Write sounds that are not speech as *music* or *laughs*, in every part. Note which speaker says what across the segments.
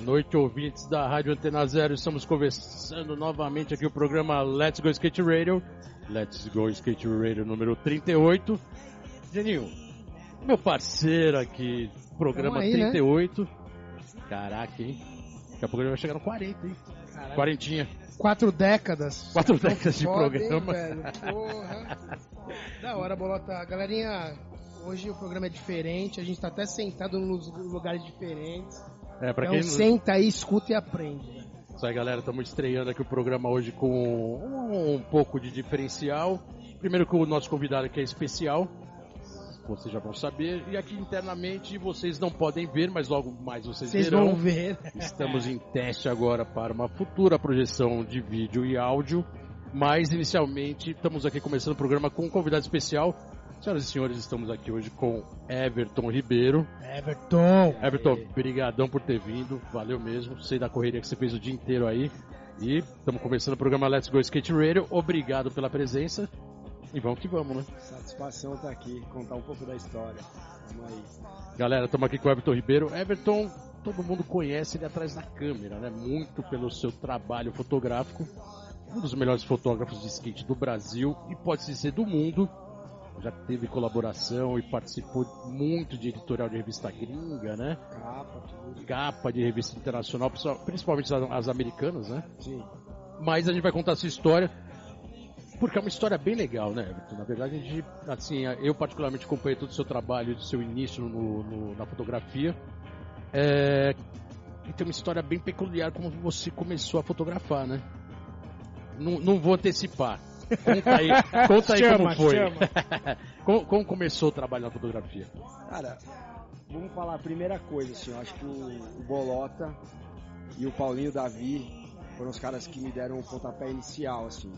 Speaker 1: Boa noite, ouvintes da Rádio Antena Zero. Estamos conversando novamente aqui o programa Let's Go Skate Radio. Let's Go Skate Radio número 38. Geninho, meu parceiro aqui, programa
Speaker 2: aí,
Speaker 1: 38. Caraca, hein? Daqui a pouco ele vai chegar no 40, hein?
Speaker 2: Caraca.
Speaker 1: Quarentinha.
Speaker 2: Quatro décadas.
Speaker 1: Quatro décadas de
Speaker 2: Foda, hein,
Speaker 1: programa.
Speaker 2: Porra. Da hora, Bolota. Galerinha, hoje o programa é diferente. A gente tá até sentado nos lugares diferentes.
Speaker 1: É, pra
Speaker 2: então
Speaker 1: quem
Speaker 2: senta aí, escuta e aprende.
Speaker 1: Isso aí, galera. Estamos estreando aqui o programa hoje com um pouco de diferencial. Primeiro que o nosso convidado aqui é especial. Vocês já vão saber. E aqui internamente vocês não podem ver, mas logo mais vocês,
Speaker 2: Vocês
Speaker 1: verão.
Speaker 2: vão ver.
Speaker 1: Estamos em teste agora para uma futura projeção de vídeo e áudio. Mas inicialmente estamos aqui começando o programa com um convidado especial. Senhoras e senhores, estamos aqui hoje com Everton Ribeiro.
Speaker 2: Everton.
Speaker 1: Everton, brigadão por ter vindo, valeu mesmo. Sei da correria que você fez o dia inteiro aí. E estamos começando o programa Let's Go Skate Radio. Obrigado pela presença. E vamos que vamos, né?
Speaker 3: Satisfação estar aqui, contar um pouco da história. Vamos aí.
Speaker 1: Galera, estamos aqui com o Everton Ribeiro. Everton, todo mundo conhece ele atrás da câmera, né? Muito pelo seu trabalho fotográfico. Um dos melhores fotógrafos de skate do Brasil e pode-se ser do mundo. Já teve colaboração e participou muito de editorial de revista gringa, né?
Speaker 3: Capa, tudo.
Speaker 1: Capa de revista internacional, principalmente as, as americanas, né?
Speaker 3: Sim.
Speaker 1: Mas a gente vai contar a sua história. Porque é uma história bem legal, né, Everton? Na verdade, a gente, assim, eu particularmente acompanhei todo o seu trabalho, do seu início no, no- na fotografia. É, e tem uma história bem peculiar como você começou a fotografar, né? Não, não vou antecipar. Conta aí, conta aí
Speaker 2: Chama,
Speaker 1: como foi. *laughs* como, como começou o trabalho na fotografia?
Speaker 3: Cara, vamos falar a primeira coisa, assim, eu acho que o, o Bolota e o Paulinho Davi foram os caras que me deram o pontapé inicial, assim,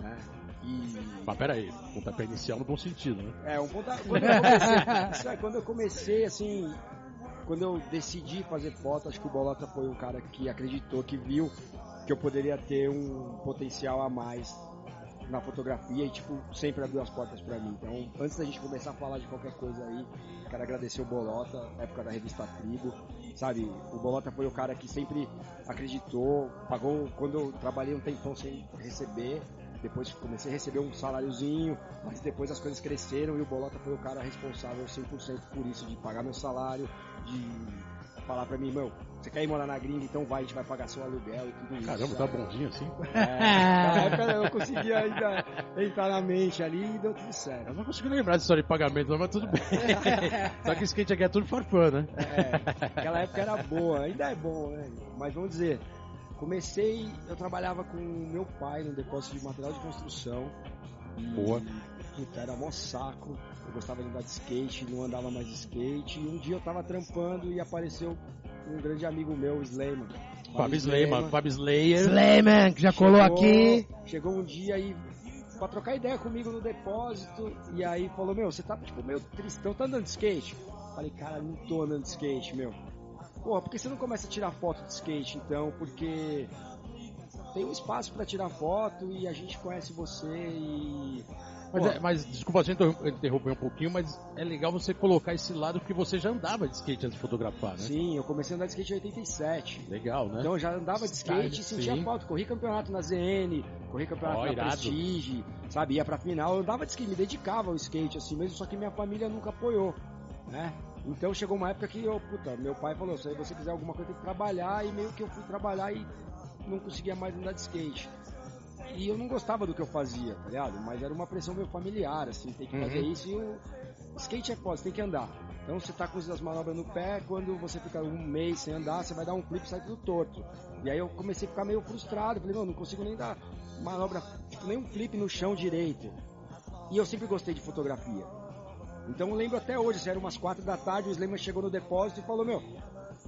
Speaker 3: né? E.
Speaker 1: Mas peraí, pontapé inicial no bom sentido, né?
Speaker 3: É, um pontapé. *laughs* Quando eu comecei, isso é, quando eu comecei, assim, quando eu decidi fazer foto, acho que o Bolota foi um cara que acreditou, que viu que eu poderia ter um potencial a mais na fotografia e, tipo, sempre abriu as portas pra mim. Então, antes da gente começar a falar de qualquer coisa aí, quero agradecer o Bolota, época da revista Tribo, sabe? O Bolota foi o cara que sempre acreditou, pagou quando eu trabalhei um tempão sem receber, depois comecei a receber um saláriozinho, mas depois as coisas cresceram e o Bolota foi o cara responsável 100% por isso, de pagar meu salário, de falar pra mim, meu, você quer ir morar na gringa, então vai, a gente vai pagar seu aluguel e tudo isso.
Speaker 1: Caramba,
Speaker 3: sabe?
Speaker 1: tá bonzinho assim?
Speaker 3: É, naquela época eu não conseguia ainda entrar na mente ali e deu tudo certo.
Speaker 1: Eu não consigo lembrar dessa história de pagamento, mas tudo bem. *laughs* Só que skate aqui é tudo farfã, né?
Speaker 3: É, aquela época era boa, ainda é bom, né? Mas vamos dizer, comecei, eu trabalhava com meu pai no depósito de material de construção.
Speaker 1: Boa.
Speaker 3: Puta, era mó saco. Eu gostava de andar de skate, não andava mais de skate. E um dia eu tava trampando e apareceu um grande amigo meu, o Slayman.
Speaker 1: Fábio Slayman, Fábio Slayer.
Speaker 2: Slayman, que já colou aqui.
Speaker 3: Chegou um dia aí pra trocar ideia comigo no depósito. E aí falou, meu, você tá tipo meio tristão, tá andando de skate? Falei, cara, não tô andando de skate, meu. Porra, por que você não começa a tirar foto de skate então? Porque tem um espaço pra tirar foto e a gente conhece você e.
Speaker 1: Mas, é- mas desculpa você interrom- interromper um pouquinho, mas é legal você colocar esse lado porque você já andava de skate antes de fotografar, né?
Speaker 3: Sim, eu comecei a andar de skate em 87.
Speaker 1: Legal, né?
Speaker 3: Então eu já andava de skate e
Speaker 1: Sim.
Speaker 3: sentia falta. Corri campeonato na ZN, corri campeonato
Speaker 1: Ó,
Speaker 3: na
Speaker 1: irado.
Speaker 3: Prestige, sabe? Ia pra final. Eu andava de skate, me dedicava ao skate assim mesmo, só que minha família nunca apoiou, né? Então chegou uma época que eu, puta, meu pai falou, se você quiser alguma coisa tem que trabalhar e meio que eu fui trabalhar e não conseguia mais andar de skate. E eu não gostava do que eu fazia, tá ligado? Mas era uma pressão meio familiar, assim, tem que
Speaker 1: Uhum.
Speaker 3: fazer isso e o skate é foda, você tem que andar. Então você tá com as manobras no pé, quando você fica um mês sem andar, você vai dar um flip e sai tudo torto. E aí eu comecei a ficar meio frustrado, falei, não, não consigo nem dar manobra, tipo, nem um flip no chão direito. E eu sempre gostei de fotografia. Então eu lembro até hoje, se era umas quatro da tarde, o Slayman chegou no depósito e falou, meu,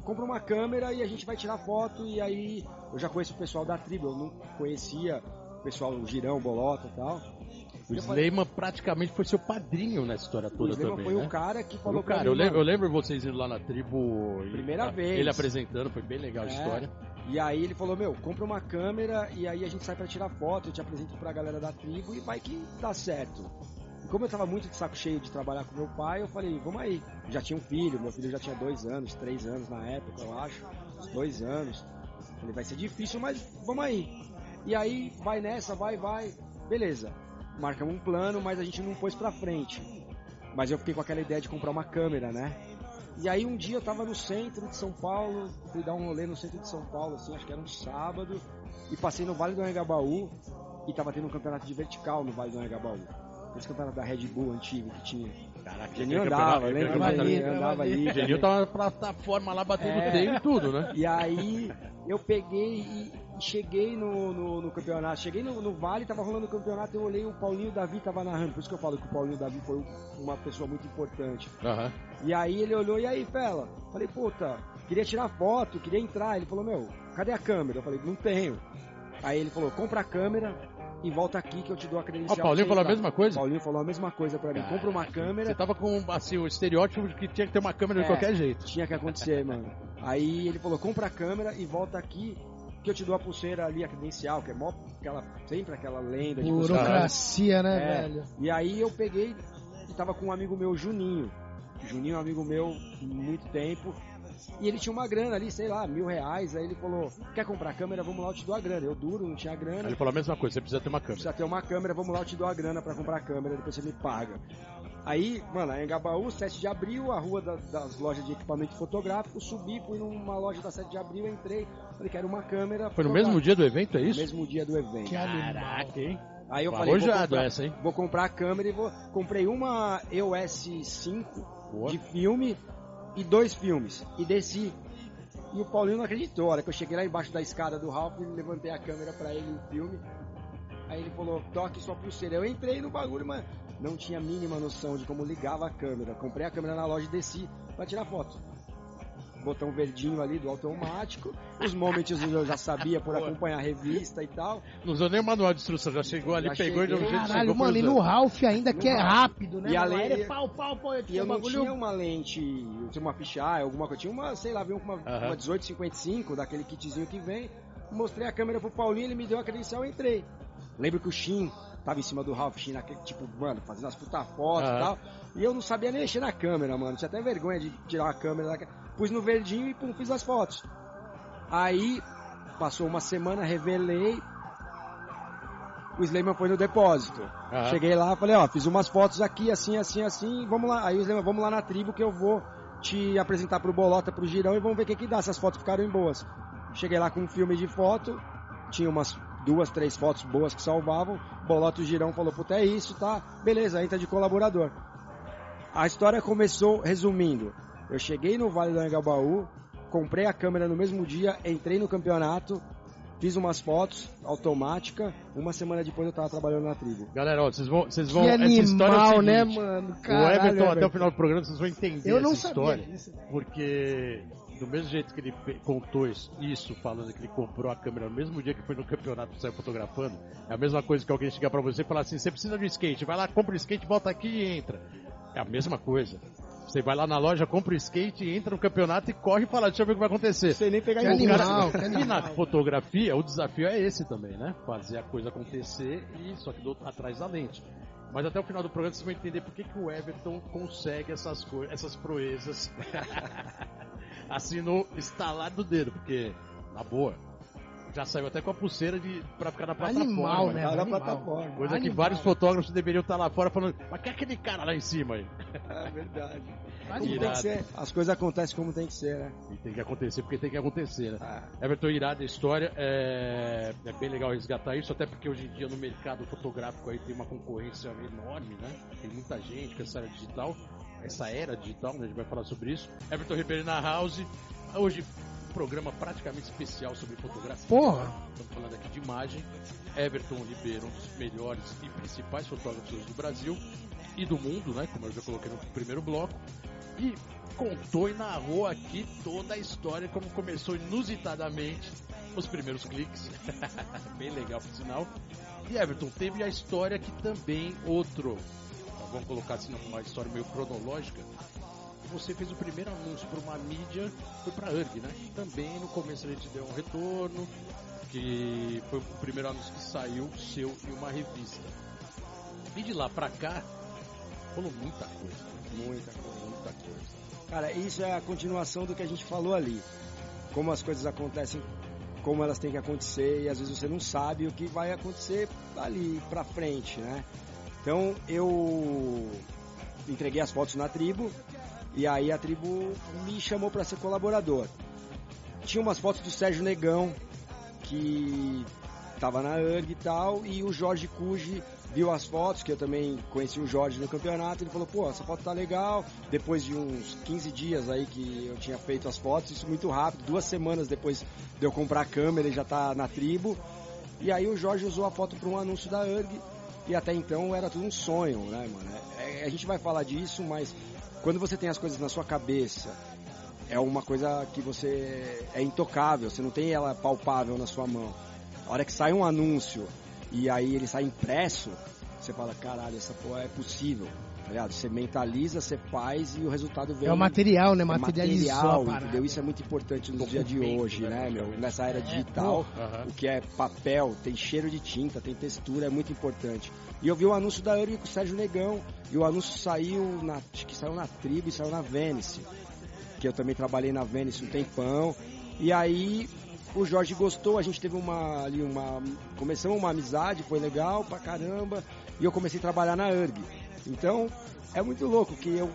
Speaker 3: compra uma câmera e a gente vai tirar foto e aí eu já conheço o pessoal da tribo, eu não conhecia o pessoal, o Girão, Bolota e tal.
Speaker 1: O Slayman praticamente foi seu padrinho nessa história
Speaker 3: O
Speaker 1: toda
Speaker 3: Slayman
Speaker 1: também,
Speaker 3: foi
Speaker 1: né?
Speaker 3: o cara que falou
Speaker 1: o cara, eu lembro, eu
Speaker 3: "Mano,
Speaker 1: lembro vocês indo lá na tribo. e-
Speaker 3: Primeira
Speaker 1: a-
Speaker 3: vez.
Speaker 1: Ele apresentando, foi bem legal a
Speaker 3: É.
Speaker 1: história.
Speaker 3: E aí ele falou, meu, compra uma câmera e aí a gente sai pra tirar foto, eu te apresento pra galera da tribo e vai que dá certo. Como eu tava muito de saco cheio de trabalhar com meu pai, eu falei, vamos aí. Já tinha um filho, meu filho já tinha dois anos, três anos na época, eu acho. Dois anos. Falei, vai ser difícil, mas vamos aí. E aí, vai nessa, vai, vai. Beleza. Marcamos um plano, mas a gente não pôs pra frente. Mas eu fiquei com aquela ideia de comprar uma câmera, né? E aí um dia eu tava no centro de São Paulo, fui dar um rolê no centro de São Paulo, assim, acho que era um sábado, e passei no Vale do Anhangabaú, e tava tendo um campeonato de vertical no Vale do Anhangabaú. Esse campeonato da Red Bull antigo que tinha.
Speaker 1: Caraca,
Speaker 3: Geninho andava, lembra o
Speaker 2: ali,
Speaker 3: andava
Speaker 2: ali.
Speaker 1: O Geninho tava na plataforma lá batendo
Speaker 3: É.
Speaker 1: tempo e tudo, né?
Speaker 3: E aí eu peguei e, e cheguei no, no, no campeonato. Cheguei no, no Vale, tava rolando o campeonato, eu olhei o Paulinho Davi tava narrando. Por isso que eu falo que o Paulinho Davi foi uma pessoa muito importante.
Speaker 1: Aham.
Speaker 3: E aí ele olhou, e aí, Fela? Falei, puta, queria tirar foto, queria entrar. Ele falou, meu, cadê a câmera? Eu falei, não tenho. Aí ele falou, compra a câmera e volta aqui que eu te dou a credencial.
Speaker 1: o Paulinho
Speaker 3: você
Speaker 1: falou a
Speaker 3: entrar."
Speaker 1: mesma coisa?
Speaker 3: Paulinho falou a mesma coisa pra mim. Compra uma
Speaker 1: Você
Speaker 3: câmera,
Speaker 1: tava com assim, o estereótipo de que tinha que ter uma câmera de
Speaker 3: É.
Speaker 1: qualquer jeito.
Speaker 3: tinha que acontecer, mano. Aí ele falou, compra a câmera e volta aqui que eu te dou a pulseira ali, a credencial, que é mó, aquela, sempre aquela lenda de.
Speaker 2: Burocracia, né,
Speaker 3: É.
Speaker 2: velho?
Speaker 3: E aí eu peguei e tava com um amigo meu, Juninho. Juninho é um amigo meu há muito tempo. E ele tinha uma grana ali, sei lá, mil reais. Aí ele falou, quer comprar câmera? Vamos lá, eu te dou a grana. Eu duro, não tinha
Speaker 1: Aí
Speaker 3: grana.
Speaker 1: ele falou a mesma coisa, você precisa ter uma câmera.
Speaker 3: Precisa ter uma câmera, vamos lá, eu te dou a grana pra comprar a câmera, depois você me paga. Aí, mano, a Engabaú, 7 de abril, a rua da- das lojas de equipamento fotográfico, subi, fui numa loja da 7 de abril, entrei, falei, quero uma câmera.
Speaker 1: Foi no mesmo dia do evento, é
Speaker 3: No
Speaker 1: isso?
Speaker 3: mesmo dia do evento.
Speaker 1: Caraca, hein?
Speaker 3: Aí eu falei, vou comprar,
Speaker 1: essa, hein?
Speaker 3: vou comprar a câmera e vou. Comprei uma EOS 5
Speaker 1: Boa.
Speaker 3: de filme e dois filmes. E desci. E o Paulinho não acreditou. A hora que eu cheguei lá embaixo da escada do Ralph, levantei a câmera pra ele no filme. Aí ele falou, toque sua pulseira. Eu entrei no bagulho, mas não tinha a mínima noção de como ligava a câmera. Comprei a câmera na loja e desci pra tirar foto. Botão verdinho ali do automático. Os momentos eu já sabia por acompanhar a revista e tal.
Speaker 1: Não usou nem o manual de instrução, já chegou ali,
Speaker 3: Já
Speaker 1: pegou e de um
Speaker 3: cheguei.
Speaker 1: jeito que
Speaker 2: Caralho, mano, e no Ralph ainda que
Speaker 3: No
Speaker 2: é
Speaker 3: Ralph.
Speaker 2: rápido, né?
Speaker 3: E além-
Speaker 2: Ele é pau, pau, pau.
Speaker 3: E
Speaker 2: tinha
Speaker 3: eu não tinha uma lente, eu tinha uma fisheye, alguma coisa. Tinha uma, sei lá, com uma,
Speaker 1: Aham.
Speaker 3: uma 1855, daquele kitzinho que vem. Mostrei a câmera pro Paulinho, ele me deu a credencial e entrei. Lembro que o Shin tava em cima do Ralph naquele, tipo, mano, fazendo as puta fotos e
Speaker 1: Aham.
Speaker 3: tal. E eu não sabia nem mexer na câmera, mano. Tinha até vergonha de tirar a câmera. Da... Pus no verdinho e pum, fiz as fotos. Aí, passou uma semana, revelei. O Slayman foi no depósito.
Speaker 1: Aham.
Speaker 3: Cheguei lá, falei, ó, fiz umas fotos aqui, assim, assim, assim, vamos lá. Aí o Slayman, vamos lá na tribo que eu vou te apresentar pro Bolota, pro Girão e vamos ver o que que dá, se as fotos ficaram boas. Cheguei lá com um filme de foto, tinha umas duas, três fotos boas que salvavam. Bolota e o Girão falou, puta, é isso, tá? Beleza, entra de colaborador. A história começou resumindo. Eu cheguei no Vale do Anhangabaú, comprei a câmera no mesmo dia, entrei no campeonato, fiz umas fotos automática. Uma semana depois eu tava trabalhando na tribo.
Speaker 1: Galera, ó, vocês vão, vocês vão,
Speaker 2: Que
Speaker 1: essa história é o
Speaker 2: animal, né,
Speaker 1: seguinte,
Speaker 2: mano?
Speaker 1: O
Speaker 2: Caralho,
Speaker 1: Everton, até o final do programa, vocês vão entender
Speaker 2: Eu não
Speaker 1: essa
Speaker 2: sabia
Speaker 1: história.
Speaker 2: disso.
Speaker 1: Porque do mesmo jeito que ele contou isso, falando que ele comprou a câmera no mesmo dia que foi no campeonato e saiu fotografando, é a mesma coisa que alguém chegar pra você e falar assim, você precisa de um skate, vai lá, compra o skate, volta aqui e entra. É a mesma coisa. Você vai lá na loja, compra o skate, entra no campeonato e corre e fala, deixa eu ver o que vai acontecer.
Speaker 3: Sem nem pegar
Speaker 2: Que animal, que
Speaker 1: E na fotografia, o desafio é esse também, né? Fazer a coisa acontecer e só que do, atrás da lente. Mas até o final do programa vocês vão entender por que, que o Everton consegue essas coisas, essas proezas *laughs* assim no estalar do dedo, porque, na boa, já saiu até com a pulseira de, pra ficar na plataforma.
Speaker 2: Animal, né?
Speaker 3: Tá na
Speaker 2: Animal.
Speaker 3: plataforma.
Speaker 1: Coisa que
Speaker 2: Animal.
Speaker 1: vários fotógrafos deveriam estar lá fora falando, mas que é aquele cara lá em cima aí? *laughs*
Speaker 3: É verdade. Que ser. As coisas acontecem como tem que ser, né?
Speaker 1: E tem que acontecer porque tem que acontecer, né?
Speaker 3: Ah,
Speaker 1: Everton, irada a história. É, é bem legal resgatar isso, até porque hoje em dia no mercado fotográfico aí tem uma concorrência enorme, né? Tem muita gente com essa era digital, essa era digital, né? A gente vai falar sobre isso. Everton Ribeiro na House. Hoje, um programa praticamente especial sobre fotografia.
Speaker 2: Porra.
Speaker 1: Estamos falando aqui de imagem. Everton Ribeiro, um dos melhores e principais fotógrafos do Brasil e do mundo, né? Como eu já coloquei no primeiro bloco. E contou e narrou aqui toda a história, como começou inusitadamente os primeiros cliques. *laughs* Bem legal, por sinal. E Everton, teve a história que também outro, vamos colocar assim, uma história meio cronológica. Você fez o primeiro anúncio para uma mídia, foi para a URG, né? Também no começo a gente deu um retorno, que foi o primeiro anúncio que saiu seu em uma revista. E de lá pra cá, Rolou muita coisa.
Speaker 3: Muita coisa, muita coisa. Cara, isso é a continuação do que a gente falou ali. Como as coisas acontecem, como elas têm que acontecer, e às vezes você não sabe o que vai acontecer ali pra frente, né? Então eu entreguei as fotos na tribo, e aí a tribo me chamou para ser colaborador. Tinha umas fotos do Sérgio Negão, que tava na URG e tal, e o Jorge Cuji viu as fotos, que eu também conheci o Jorge no campeonato, ele falou, pô, essa foto tá legal. Depois de uns 15 dias aí que eu tinha feito as fotos, isso muito rápido, duas semanas depois de eu comprar a câmera, ele já tá na tribo. E aí o Jorge usou a foto para um anúncio da URG, e até então era tudo um sonho, né, mano? É, a gente vai falar disso, mas quando você tem as coisas na sua cabeça, é uma coisa que você é intocável, você não tem ela palpável na sua mão. A hora que sai um anúncio e aí ele sai impresso, você fala, caralho, essa porra é possível. Tá ligado? Você mentaliza, você faz e o resultado vem.
Speaker 2: É o material, né?
Speaker 3: É
Speaker 2: Materializou
Speaker 3: material, entendeu? Isso é muito importante no dia de hoje,
Speaker 1: né,
Speaker 3: né, meu? Nessa era digital,
Speaker 1: Aham.
Speaker 3: o que é papel, tem cheiro de tinta, tem textura, é muito importante. E eu vi o anúncio da Urg com o Sérgio Negão, e o anúncio saiu na, acho que saiu na Tribo e saiu na Venice, que eu também trabalhei na Venice um tempão. E aí o Jorge gostou, a gente teve uma ali uma começamos uma amizade, foi legal pra caramba, e eu comecei a trabalhar na URG. Então, é muito louco que eu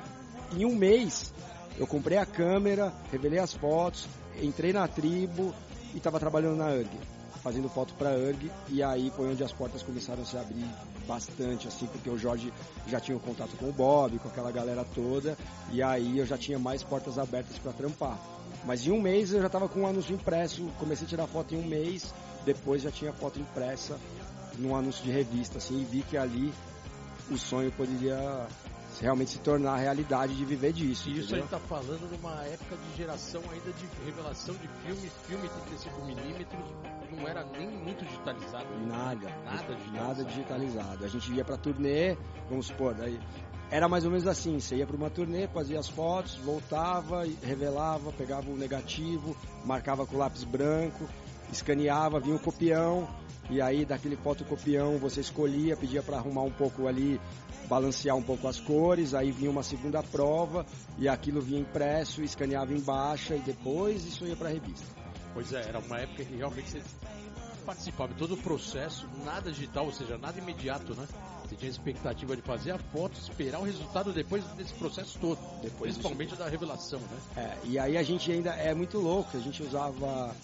Speaker 3: em um mês eu comprei a câmera, revelei as fotos, entrei na tribo e estava trabalhando na URG, fazendo foto para URG e aí foi onde as portas começaram a se abrir bastante assim, porque o Jorge já tinha um contato com o Bob, com aquela galera toda, e aí eu já tinha mais portas abertas para trampar. Mas em um mês eu já estava com um anúncio impresso, comecei a tirar foto em um mês, depois já tinha foto impressa num anúncio de revista, assim, e vi que ali o sonho poderia realmente se tornar realidade de viver disso.
Speaker 1: E isso a gente tá falando numa época de geração ainda de revelação de filme, filme 35 milímetros, não era nem muito digitalizado.
Speaker 3: Nada,
Speaker 1: Nada digitalizado.
Speaker 3: nada digitalizado. A gente ia pra turnê, vamos supor, daí era mais ou menos assim, você ia pra uma turnê, fazia as fotos, voltava, revelava, pegava o negativo, marcava com lápis branco, escaneava, vinha o copião, e aí daquele fotocopião você escolhia, pedia para arrumar um pouco ali, balancear um pouco as cores, aí vinha uma segunda prova, e aquilo vinha impresso, escaneava em baixa, e depois isso ia pra revista.
Speaker 1: Pois é, era uma época que realmente você participava de todo o processo, nada digital, ou seja, nada imediato, né? Você tinha a expectativa de fazer a foto, esperar o resultado depois desse processo todo,
Speaker 3: Depois
Speaker 1: principalmente da revelação, né?
Speaker 3: É, e aí a gente ainda é muito louco, a gente usava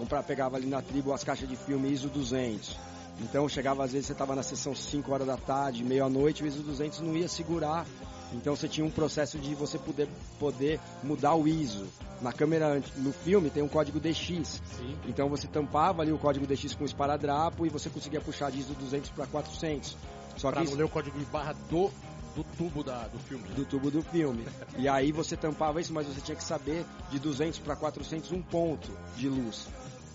Speaker 3: comprar, pegava ali na tribo as caixas de filme ISO 200. Então chegava às vezes você estava na sessão 5 horas da tarde, meia-noite, o ISO 200 não ia segurar. Então você tinha um processo de você poder, poder mudar o ISO. Na câmera, no filme tem um código DX.
Speaker 1: Sim.
Speaker 3: Então você tampava ali o código DX com esparadrapo e você conseguia puxar de ISO 200 para 400. Só
Speaker 1: Pra
Speaker 3: que
Speaker 1: não
Speaker 3: isso-
Speaker 1: ler o código de barra do, do tubo da, do filme.
Speaker 3: do tubo do filme. E aí você tampava isso, mas você tinha que saber de 200 para 400 um ponto de luz.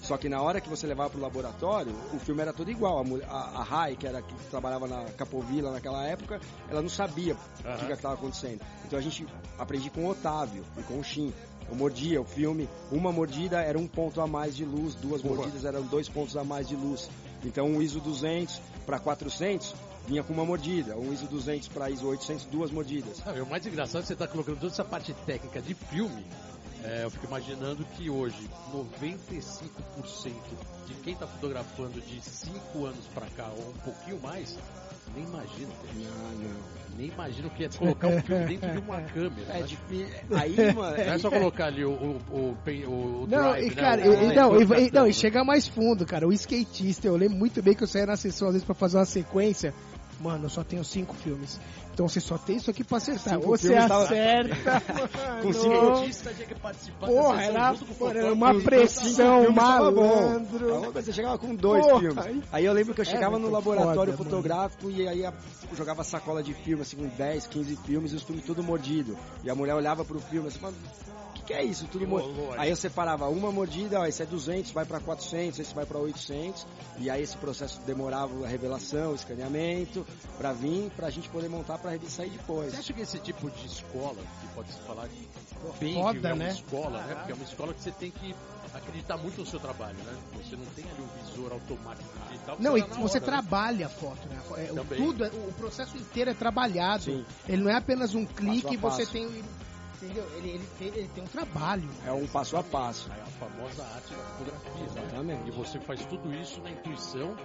Speaker 3: Só que na hora que você levava para o laboratório, o filme era todo igual. A, mulher- a, a Rai, que era que trabalhava na Capovilla naquela época, ela não sabia o
Speaker 1: Aham.
Speaker 3: que estava acontecendo. Então a gente aprendi com o Otávio e com o Shin. Eu mordia o filme, uma mordida era um ponto a mais de luz, duas mordidas eram dois pontos a mais de luz. Então um ISO 200 para 400 vinha com uma mordida, um ISO 200 para ISO 800 duas mordidas.
Speaker 1: Ah, o mais engraçado é que você está colocando toda essa parte técnica de filme. É, eu fico imaginando que hoje 95% de quem está fotografando de 5 anos para cá ou um pouquinho mais, nem imagina. cara.
Speaker 3: Não, não.
Speaker 1: Nem imagina o que é colocar um filme dentro de uma *laughs* câmera.
Speaker 3: É
Speaker 1: né?
Speaker 3: difícil. Aí, *laughs* mano.
Speaker 1: Não é só colocar ali o, o, o, o,
Speaker 2: Não,
Speaker 1: drive,
Speaker 2: e
Speaker 1: né?
Speaker 2: cara, e, e- não, e, não,
Speaker 1: né?
Speaker 2: e chega mais fundo, cara. O skatista, eu lembro muito bem que eu saía na sessão às vezes pra fazer uma sequência. Mano, eu só tenho cinco filmes. Então você só tem isso aqui pra acertar.
Speaker 3: Cinco
Speaker 2: Ou você
Speaker 3: filmes tava-
Speaker 2: acerta, *laughs*
Speaker 3: Com
Speaker 2: mano.
Speaker 3: cinco
Speaker 1: tinha que participar
Speaker 2: Porra, era,
Speaker 1: junto com o
Speaker 2: porra, era uma pressão, malandro.
Speaker 3: Você chegava com dois
Speaker 2: Porra,
Speaker 3: filmes.
Speaker 2: aí-
Speaker 3: eu lembro que eu chegava
Speaker 2: É
Speaker 3: no laboratório
Speaker 2: foda,
Speaker 3: fotográfico e aí jogava sacola de filme, assim, com 10, 15 filmes e os filmes tudo mordido. E a mulher olhava pro filme assim, mano, que, é isso? Tudo mo- Aí eu separava uma mordida, ó, esse é 200, vai para 400, esse vai para 800, e aí esse processo demorava a revelação, o escaneamento, para vir, pra gente poder montar pra revista sair depois.
Speaker 1: Você acha que esse tipo de escola, que pode se falar bem
Speaker 2: Foda,
Speaker 1: que é uma
Speaker 2: né?
Speaker 1: escola, né? Porque é uma escola que você tem que acreditar muito no seu trabalho, né? Você não tem ali um visor automático digital.
Speaker 2: Não, e
Speaker 1: na
Speaker 2: você
Speaker 1: hora, né?
Speaker 2: trabalha a foto, né? É, tudo, é- o processo inteiro é trabalhado.
Speaker 3: Sim.
Speaker 2: Ele não é apenas um clique e
Speaker 3: a
Speaker 2: você
Speaker 3: passo.
Speaker 2: tem. Um- Entendeu? Ele, ele, tem, ele tem um trabalho.
Speaker 3: É um passo a passo.
Speaker 1: É a famosa arte da fotografia. né?
Speaker 3: Exatamente.
Speaker 1: E você faz tudo isso na intuição,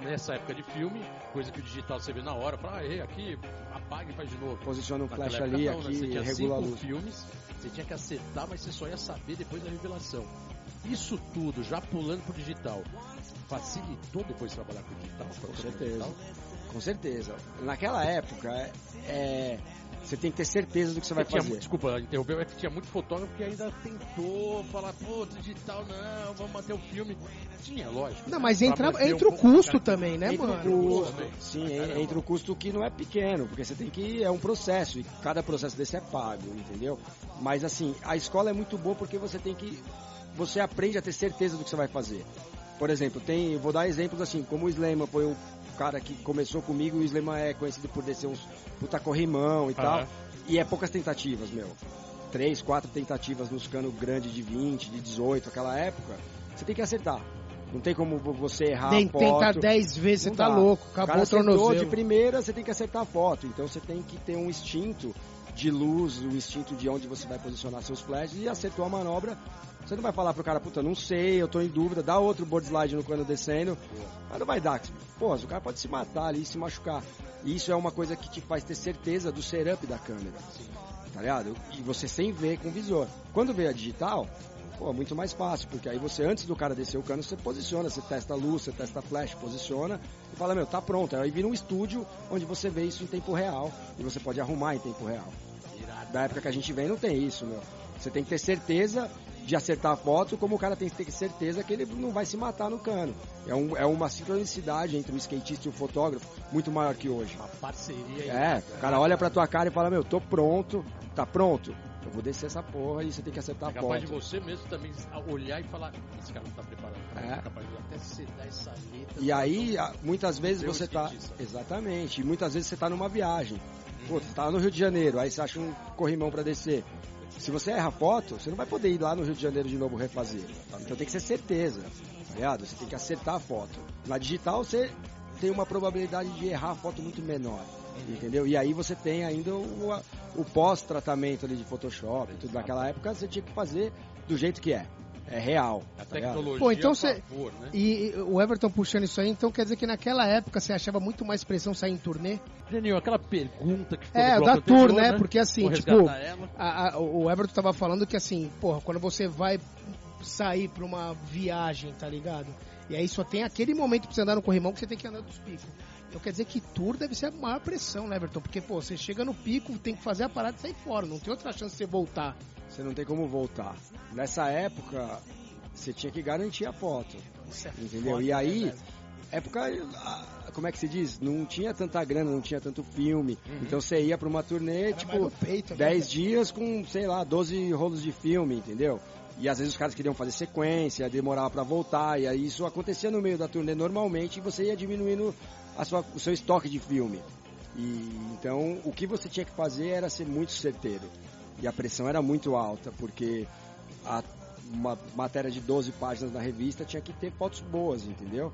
Speaker 1: nessa época de filme, coisa que o digital você vê na hora, fala, ah, errei aqui, apaga e faz de novo.
Speaker 3: Posiciona um
Speaker 1: Naquela
Speaker 3: flash ali,
Speaker 1: não, né? Você
Speaker 3: aqui,
Speaker 1: tinha
Speaker 3: regula a
Speaker 1: cinco
Speaker 3: luz.
Speaker 1: filmes, você tinha que acertar, mas você só ia saber depois da revelação. Isso tudo, já pulando pro digital, facilitou depois trabalhar com digital?
Speaker 3: Com certeza. Com certeza. Naquela época, é, é, você tem que ter certeza do que você vai
Speaker 1: Tinha
Speaker 3: fazer.
Speaker 1: muito- desculpa, interrompeu, é que tinha muito fotógrafo que ainda tentou falar, pô, digital não, vamos bater o filme. Tinha, lógico.
Speaker 2: Não,
Speaker 1: né?
Speaker 2: mas entra,
Speaker 1: manter um
Speaker 2: entra o custo
Speaker 1: cara-
Speaker 2: também, né,
Speaker 3: entra
Speaker 2: mano?
Speaker 3: o custo,
Speaker 1: Também.
Speaker 3: sim,
Speaker 1: caramba.
Speaker 3: entra o custo que não é pequeno, porque você tem que é um processo e cada processo desse é pago, entendeu? Mas assim, a escola é muito boa porque você tem que você aprende a ter certeza do que você vai fazer. Por exemplo, tem, vou dar exemplos assim, como o Slema foi um cara que começou comigo, o Slema é conhecido por descer uns puta corrimão e tal,
Speaker 1: Aham.
Speaker 3: e é poucas tentativas, meu. Três, quatro tentativas nos canos grandes de 20, de 18, aquela época, você tem que acertar. Não tem como você errar
Speaker 2: Tem,
Speaker 3: a foto.
Speaker 2: tentar 10 vezes, você tá
Speaker 3: dá.
Speaker 2: louco,
Speaker 3: O
Speaker 2: acabou
Speaker 3: cara
Speaker 2: o
Speaker 3: acertou de
Speaker 2: tornozelo.
Speaker 3: primeira, você tem que acertar a foto. Então você tem que ter um instinto de luz, o instinto de onde você vai posicionar seus flashes e acertou a manobra. Você não vai falar pro cara, puta, não sei, eu tô em dúvida, dá outro board slide no cano descendo. Mas não vai dar. Pô, o cara pode se matar ali, se machucar. E isso é uma coisa que te faz ter certeza do setup da câmera. Tá ligado? E você sem ver com visor. Quando veio a digital, pô, é muito mais fácil, porque aí você, antes do cara descer o cano, você posiciona, você testa a luz, você testa a flash, posiciona e fala, meu, tá pronto. Aí vira um estúdio onde você vê isso em tempo real e você pode arrumar em tempo real. Da época que a gente vem não tem isso, meu. Você tem que ter certeza de acertar a foto, como o cara tem que ter certeza que ele não vai se matar no cano. É, um, é uma sincronicidade entre o skatista e o fotógrafo muito maior que hoje.
Speaker 1: Uma parceria
Speaker 3: É, o cara olha pra tua cara e fala, meu, tô pronto, tá pronto? Eu vou descer essa porra e você tem que acertar
Speaker 1: É
Speaker 3: a
Speaker 1: capaz de
Speaker 3: foto.
Speaker 1: você mesmo também olhar e falar, esse cara não tá preparado.
Speaker 3: É.
Speaker 1: isso", É capaz de até você dar essa letra.
Speaker 3: E aí, muitas vezes você tá. Exatamente. E muitas vezes você tá numa viagem. Pô, tá no Rio de Janeiro, aí você acha um corrimão pra descer. Se você erra a foto, você não vai poder ir lá no Rio de Janeiro de novo refazer. Então tem que ser certeza. Tá? Você tem que acertar a foto. Na digital você tem uma probabilidade de errar a foto muito menor. Entendeu? E aí você tem ainda o, o pós-tratamento ali de Photoshop. Tudo. Naquela época você tinha que fazer do jeito que é. É real.
Speaker 1: A
Speaker 3: tá
Speaker 1: tecnologia
Speaker 2: Pô, então você-
Speaker 1: favor, né?
Speaker 2: E e o Everton puxando isso aí, então quer dizer que naquela época você achava muito mais pressão sair em turnê?
Speaker 1: Genil, aquela pergunta que ficou
Speaker 2: É, da tour,
Speaker 1: anterior,
Speaker 2: né? Porque assim,
Speaker 1: Vou
Speaker 2: tipo, a- a- o Everton tava falando que assim, porra, quando você vai sair pra uma viagem, tá ligado? E aí só tem aquele momento pra você andar no corrimão que você tem que andar dos picos. Então quer dizer que tour deve ser a maior pressão, né, Everton? Porque, pô, você chega no pico, tem que fazer a parada e sair fora. Não tem outra chance de você voltar.
Speaker 3: Você não tem como voltar. Nessa época, você tinha que garantir a foto.
Speaker 2: Isso é
Speaker 3: Entendeu?
Speaker 2: foda,
Speaker 3: E
Speaker 2: né,
Speaker 3: aí,
Speaker 2: velho?
Speaker 3: época, como é que se diz? Não tinha tanta grana, não tinha tanto filme. Então você ia pra uma turnê,
Speaker 2: Era
Speaker 3: tipo,
Speaker 2: peito, né,
Speaker 3: 10
Speaker 2: velho?
Speaker 3: dias com, sei lá, 12 rolos de filme, entendeu? E às vezes os caras queriam fazer sequência, demorava pra voltar, e aí isso acontecia no meio da turnê normalmente e você ia diminuindo a sua, o seu estoque de filme. E então o que você tinha que fazer era ser muito certeiro. E a pressão era muito alta, porque a, uma matéria de 12 páginas na revista tinha que ter fotos boas, entendeu?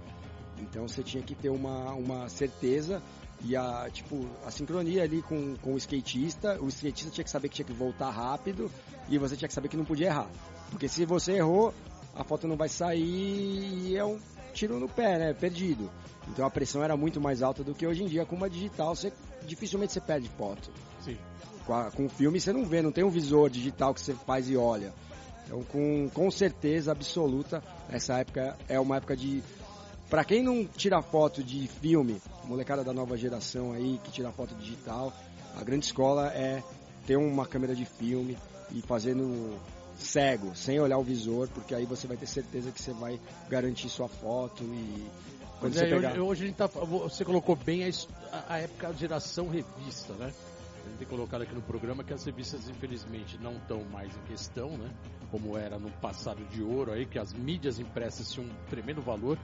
Speaker 3: Então você tinha que ter uma, uma certeza e a, tipo, a sincronia ali com, com o skatista. O skatista tinha que saber que tinha que voltar rápido e você tinha que saber que não podia errar. Porque se você errou, a foto não vai sair e é um tiro no pé, né? Perdido. Então a pressão era muito mais alta do que hoje em dia. Com uma digital, você, dificilmente você perde foto.
Speaker 1: Sim.
Speaker 3: Com, a- com o filme você não vê, não tem um visor digital que você faz e olha. Então, com, com certeza absoluta, essa época é uma época de. Pra quem não tira foto de filme, molecada da nova geração aí que tira foto digital, a grande escola é ter uma câmera de filme e fazendo cego, sem olhar o visor, porque aí você vai ter certeza que você vai garantir sua foto e quando
Speaker 1: Mas
Speaker 3: você
Speaker 1: é,
Speaker 3: pegar.
Speaker 1: hoje, hoje a gente tá, você colocou bem a- a época da geração revista, né? A gente tem colocado aqui no programa que as revistas, infelizmente, não estão mais em questão, né? Como era no passado de ouro aí, que as mídias impressas tinham um tremendo valor.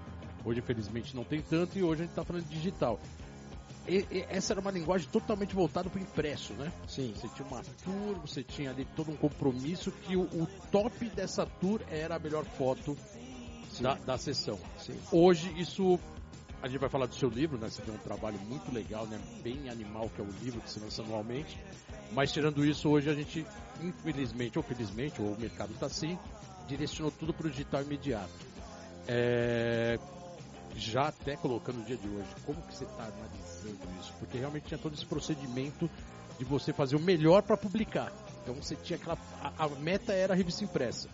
Speaker 1: Hoje, infelizmente, não tem tanto e hoje a gente está falando de digital. E, e, essa era uma linguagem totalmente voltada para o impresso, né?
Speaker 3: Sim.
Speaker 1: Você tinha uma tour, você tinha ali todo um compromisso que o, o top dessa tour era a melhor foto da, da sessão.
Speaker 3: Sim.
Speaker 1: Hoje isso a gente vai falar do seu livro, né? Você tem um trabalho muito legal, né? Bem animal que é o livro que se lança anualmente. Mas tirando isso, hoje a gente, infelizmente ou felizmente, ou o mercado está assim, direcionou tudo para o digital imediato. É, já até colocando no dia de hoje, como que você está analisando isso? Porque realmente tinha todo esse procedimento de você fazer o melhor para publicar. Então você tinha aquela. A, a, meta era a revista impressa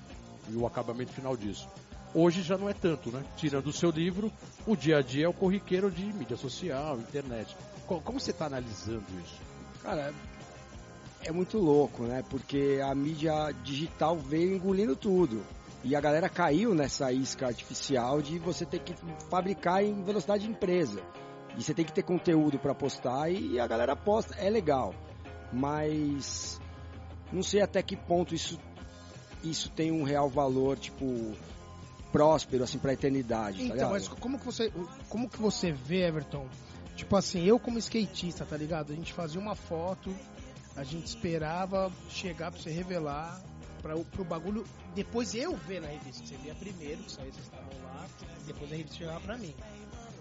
Speaker 1: e o acabamento final disso. Hoje já não é tanto, né? Tirando o seu livro, o dia a dia é o corriqueiro de mídia social, internet. Como, como você está analisando isso?
Speaker 3: Cara, é muito louco, né? Porque a mídia digital veio engolindo tudo. E a galera caiu nessa isca artificial de você ter que fabricar em velocidade de empresa. E você tem que ter conteúdo para postar e a galera posta. É legal. Mas não sei até que ponto isso, isso tem um real valor, tipo, próspero, assim, pra eternidade.
Speaker 2: Então,
Speaker 3: tá
Speaker 2: mas como que, você, como que você vê, Everton? Tipo assim, eu como skatista, tá ligado? A gente fazia uma foto, a gente esperava chegar pra você revelar, para pro bagulho, depois eu ver na revista. Você via primeiro, que vocês estavam lá, depois a revista chegava pra mim.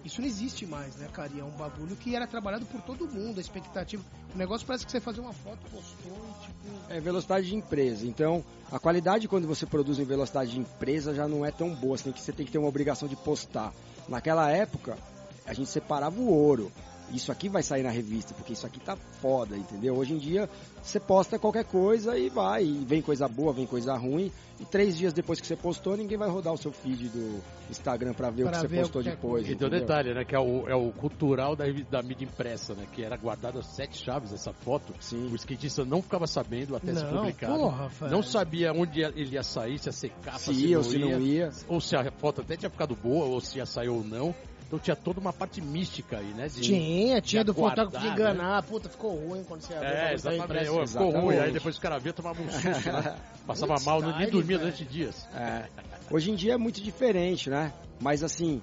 Speaker 2: Isso não existe mais, né, cara? E é um bagulho que era trabalhado por todo mundo, a expectativa. O negócio parece que você fazia uma foto, postou e tipo.
Speaker 3: É velocidade de empresa. Então, a qualidade quando você produz em velocidade de empresa já não é tão boa. Você tem que, você tem que ter uma obrigação de postar. Naquela época, a gente separava o ouro isso aqui vai sair na revista, porque isso aqui tá foda, entendeu? Hoje em dia você posta qualquer coisa e vai, e vem coisa boa, vem coisa ruim, e três dias depois que você postou, ninguém vai rodar o seu feed do Instagram para ver pra o que você postou depois.
Speaker 1: E tem um detalhe, né, que é o, é o cultural da, da mídia impressa, né, que era guardado as sete chaves essa foto,
Speaker 3: Sim.
Speaker 1: o skatista não ficava sabendo até
Speaker 2: não,
Speaker 1: ser publicado,
Speaker 2: porra,
Speaker 1: não sabia onde ele ia sair, se ia ser capa,
Speaker 3: se,
Speaker 1: se
Speaker 3: ia
Speaker 1: não
Speaker 3: ou se não ia,
Speaker 1: ou se a foto até tinha ficado boa, ou se ia sair ou não. Então tinha toda uma parte mística aí, né? De,
Speaker 2: tinha, tinha do fotógrafo que enganar, né? puta, ficou ruim quando você abriu.
Speaker 1: É, exatamente, Ô, ficou ruim, aí depois o cara via, tomava um susto, né? *laughs* Passava mal, nem
Speaker 2: style,
Speaker 1: dormia durante dias.
Speaker 3: É. Hoje em dia é muito diferente, né? Mas assim,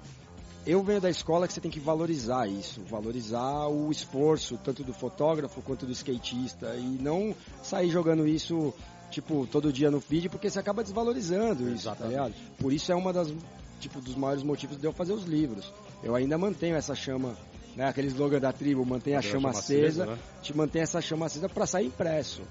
Speaker 3: eu venho da escola que você tem que valorizar isso, valorizar o esforço, tanto do fotógrafo quanto do skatista, e não sair jogando isso, tipo, todo dia no feed, porque você acaba desvalorizando isso, tá
Speaker 1: Exatamente.
Speaker 3: ligado? Por isso é uma das, tipo, dos maiores motivos de eu fazer os livros. Eu ainda mantenho essa chama, né? Aquele slogan da tribo, mantém a
Speaker 1: Manter a
Speaker 3: chama
Speaker 1: chama
Speaker 3: acesa,
Speaker 1: acesa, né?
Speaker 3: te mantém essa chama acesa para sair impresso.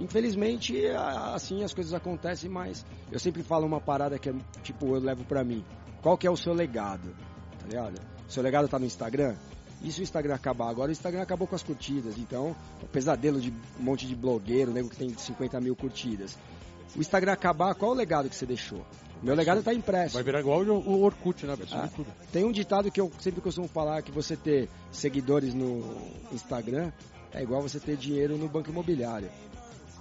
Speaker 3: Infelizmente, assim as coisas acontecem, mas eu sempre falo uma parada que é, tipo, eu levo pra mim. Qual que é o seu legado? Tá ligado? O seu legado tá no Instagram? E se o Instagram acabar? Agora o Instagram acabou com as curtidas, então, o pesadelo de um monte de blogueiro, nego que tem 50 mil curtidas. O Instagram acabar, qual o legado que você deixou? Meu legado tá impresso.
Speaker 1: Vai virar igual o, Orkut, né?
Speaker 3: Ah. Tem um ditado que eu sempre costumo falar que você ter seguidores no Instagram é igual você ter dinheiro no banco imobiliário.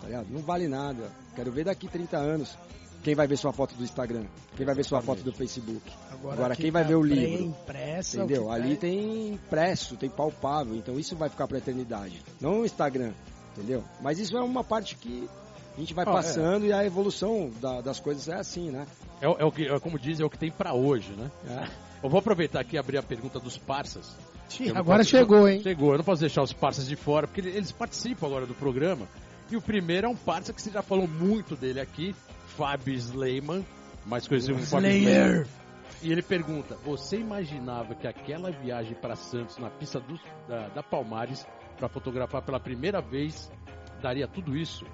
Speaker 3: Tá ligado? Não vale nada. Quero ver daqui 30 anos quem vai ver sua foto do Instagram, quem vai ver sua foto do Facebook. Agora, quem vai ver o livro?
Speaker 2: Impressa,
Speaker 3: Entendeu?
Speaker 2: o que
Speaker 3: Ali
Speaker 2: tá-
Speaker 3: tem impresso, tem palpável, então isso vai ficar pra eternidade. Não o Instagram, entendeu? Mas isso é uma parte que a gente vai
Speaker 1: Ah, é.
Speaker 3: passando e a evolução da- das coisas é assim, né?
Speaker 1: É, é o que, é como diz, é o que tem pra hoje, né?
Speaker 3: É.
Speaker 1: Eu vou aproveitar aqui e abrir a pergunta dos parças. Não
Speaker 2: Agora
Speaker 1: posso-
Speaker 2: chegou, hein?
Speaker 1: Chegou, eu não posso deixar os parças de fora, porque eles participam agora do programa. E o primeiro é um parça que você já falou muito dele aqui, Fábio Sleiman, mais conhecido como Fábio
Speaker 2: Slayer.
Speaker 1: E ele pergunta: Você imaginava que aquela viagem para Santos na pista do- da, da Palmares para fotografar pela primeira vez daria tudo isso?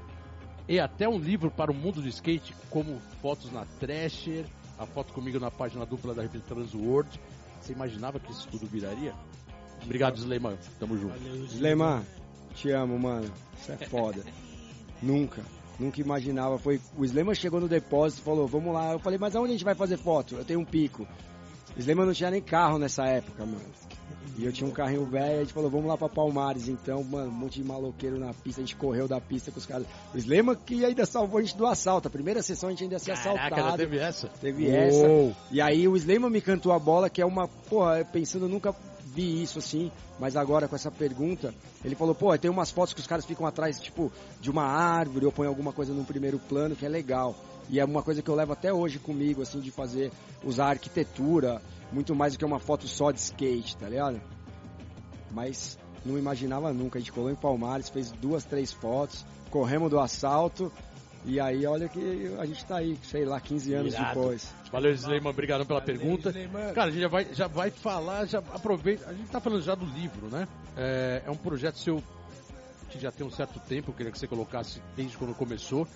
Speaker 1: E até um livro para o mundo do skate, como fotos na Thrasher, a foto comigo na página dupla da revista Transworld. Você imaginava que isso tudo viraria? Obrigado, Sleiman. Tamo junto.
Speaker 3: Sleman, te amo, mano. Isso é foda. *laughs* nunca, nunca imaginava. Foi o Sleman chegou no depósito e falou: "Vamos lá". Eu falei: "Mas aonde a gente vai fazer foto? Eu tenho um pico". O Sleman não tinha nem carro nessa época, mano. E eu tinha um carrinho velho, a gente falou, vamos lá pra Palmares, então, mano, um monte de maloqueiro na pista, a gente correu da pista com os caras. O Sleman que ainda salvou a gente do assalto, a primeira sessão a gente ainda ia ser
Speaker 1: Caraca,
Speaker 3: assaltado.
Speaker 1: teve essa?
Speaker 3: Teve essa.
Speaker 1: Uou.
Speaker 3: E aí o Sleiman me cantou a bola, que é uma, porra, pensando, eu nunca vi isso assim, mas agora com essa pergunta, ele falou, pô, tem umas fotos que os caras ficam atrás, tipo, de uma árvore, ou põe alguma coisa num primeiro plano, que é legal. E é uma coisa que eu levo até hoje comigo, assim, de fazer, usar arquitetura, muito mais do que uma foto só de skate, tá ligado? Mas não imaginava nunca. A gente colou em Palmares, fez duas, três fotos, corremos do assalto. E aí, olha que a gente tá aí, sei lá, 15 anos
Speaker 1: Irado.
Speaker 3: depois.
Speaker 1: Valeu, Sleiman, obrigado pela
Speaker 2: Valeu,
Speaker 1: pergunta.
Speaker 2: Sleiman.
Speaker 1: Cara, a gente já vai, já vai falar, já aproveita. A gente tá falando já do livro, né? É, é um projeto seu que já tem um certo tempo, eu queria que você colocasse desde quando começou.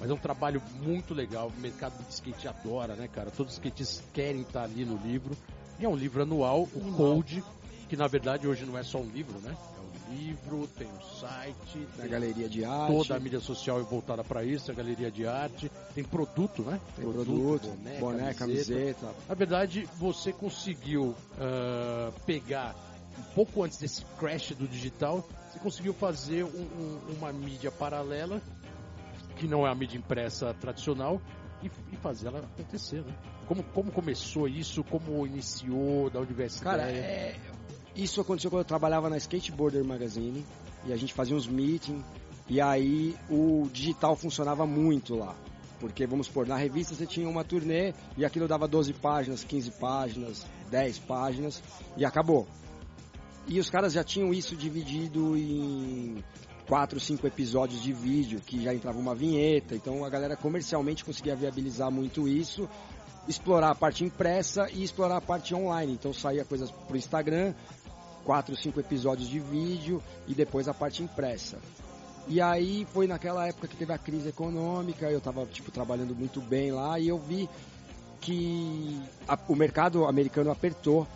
Speaker 1: Mas é um trabalho muito legal. O mercado de skate adora, né, cara? Todos os skatistas querem estar ali no livro. E é um livro anual, o Code, que na verdade hoje não é só um livro, né? É um livro, tem um site, tem
Speaker 3: galeria de arte.
Speaker 1: toda a mídia social é voltada para isso, a galeria de arte, tem produto, né?
Speaker 3: Tem produto, boné, camiseta.
Speaker 1: Na verdade, você conseguiu ah, pegar um pouco antes desse crash do digital, você conseguiu fazer um- um- uma mídia paralela, que não é a mídia impressa tradicional, e, e fazer ela acontecer, né? Como, como começou isso? Como iniciou? Da essa
Speaker 3: Cara, é, isso aconteceu quando eu trabalhava na Skateboarder Magazine e a gente fazia uns meetings e aí o digital funcionava muito lá. Porque, vamos supor, na revista você tinha uma turnê e aquilo dava 12 páginas, 15 páginas, 10 páginas e acabou. E os caras já tinham isso dividido em quatro, cinco episódios de vídeo, que já entrava uma vinheta, então a galera comercialmente conseguia viabilizar muito isso, explorar a parte impressa e explorar a parte online. Então saía coisas pro Instagram, quatro, cinco episódios de vídeo e depois a parte impressa. E aí foi naquela época que teve a crise econômica, eu tava tipo trabalhando muito bem lá e eu vi que a- o mercado americano apertou.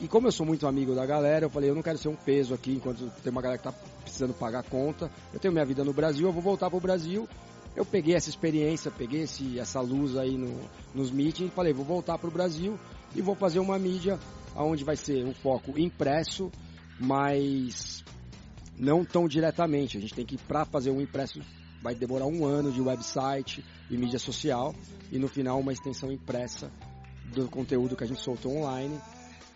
Speaker 3: E como eu sou muito amigo da galera, eu falei, eu não quero ser um peso aqui enquanto tem uma galera que tá precisando pagar conta. Eu tenho minha vida no Brasil, eu vou voltar pro Brasil. Eu peguei essa experiência, peguei esse, essa luz aí no, nos meetings falei, vou voltar pro Brasil e vou fazer uma mídia onde vai ser um foco impresso, mas não tão diretamente. A gente tem que, para fazer um impresso, vai demorar um ano de website e mídia social e no final uma extensão impressa do conteúdo que a gente soltou online.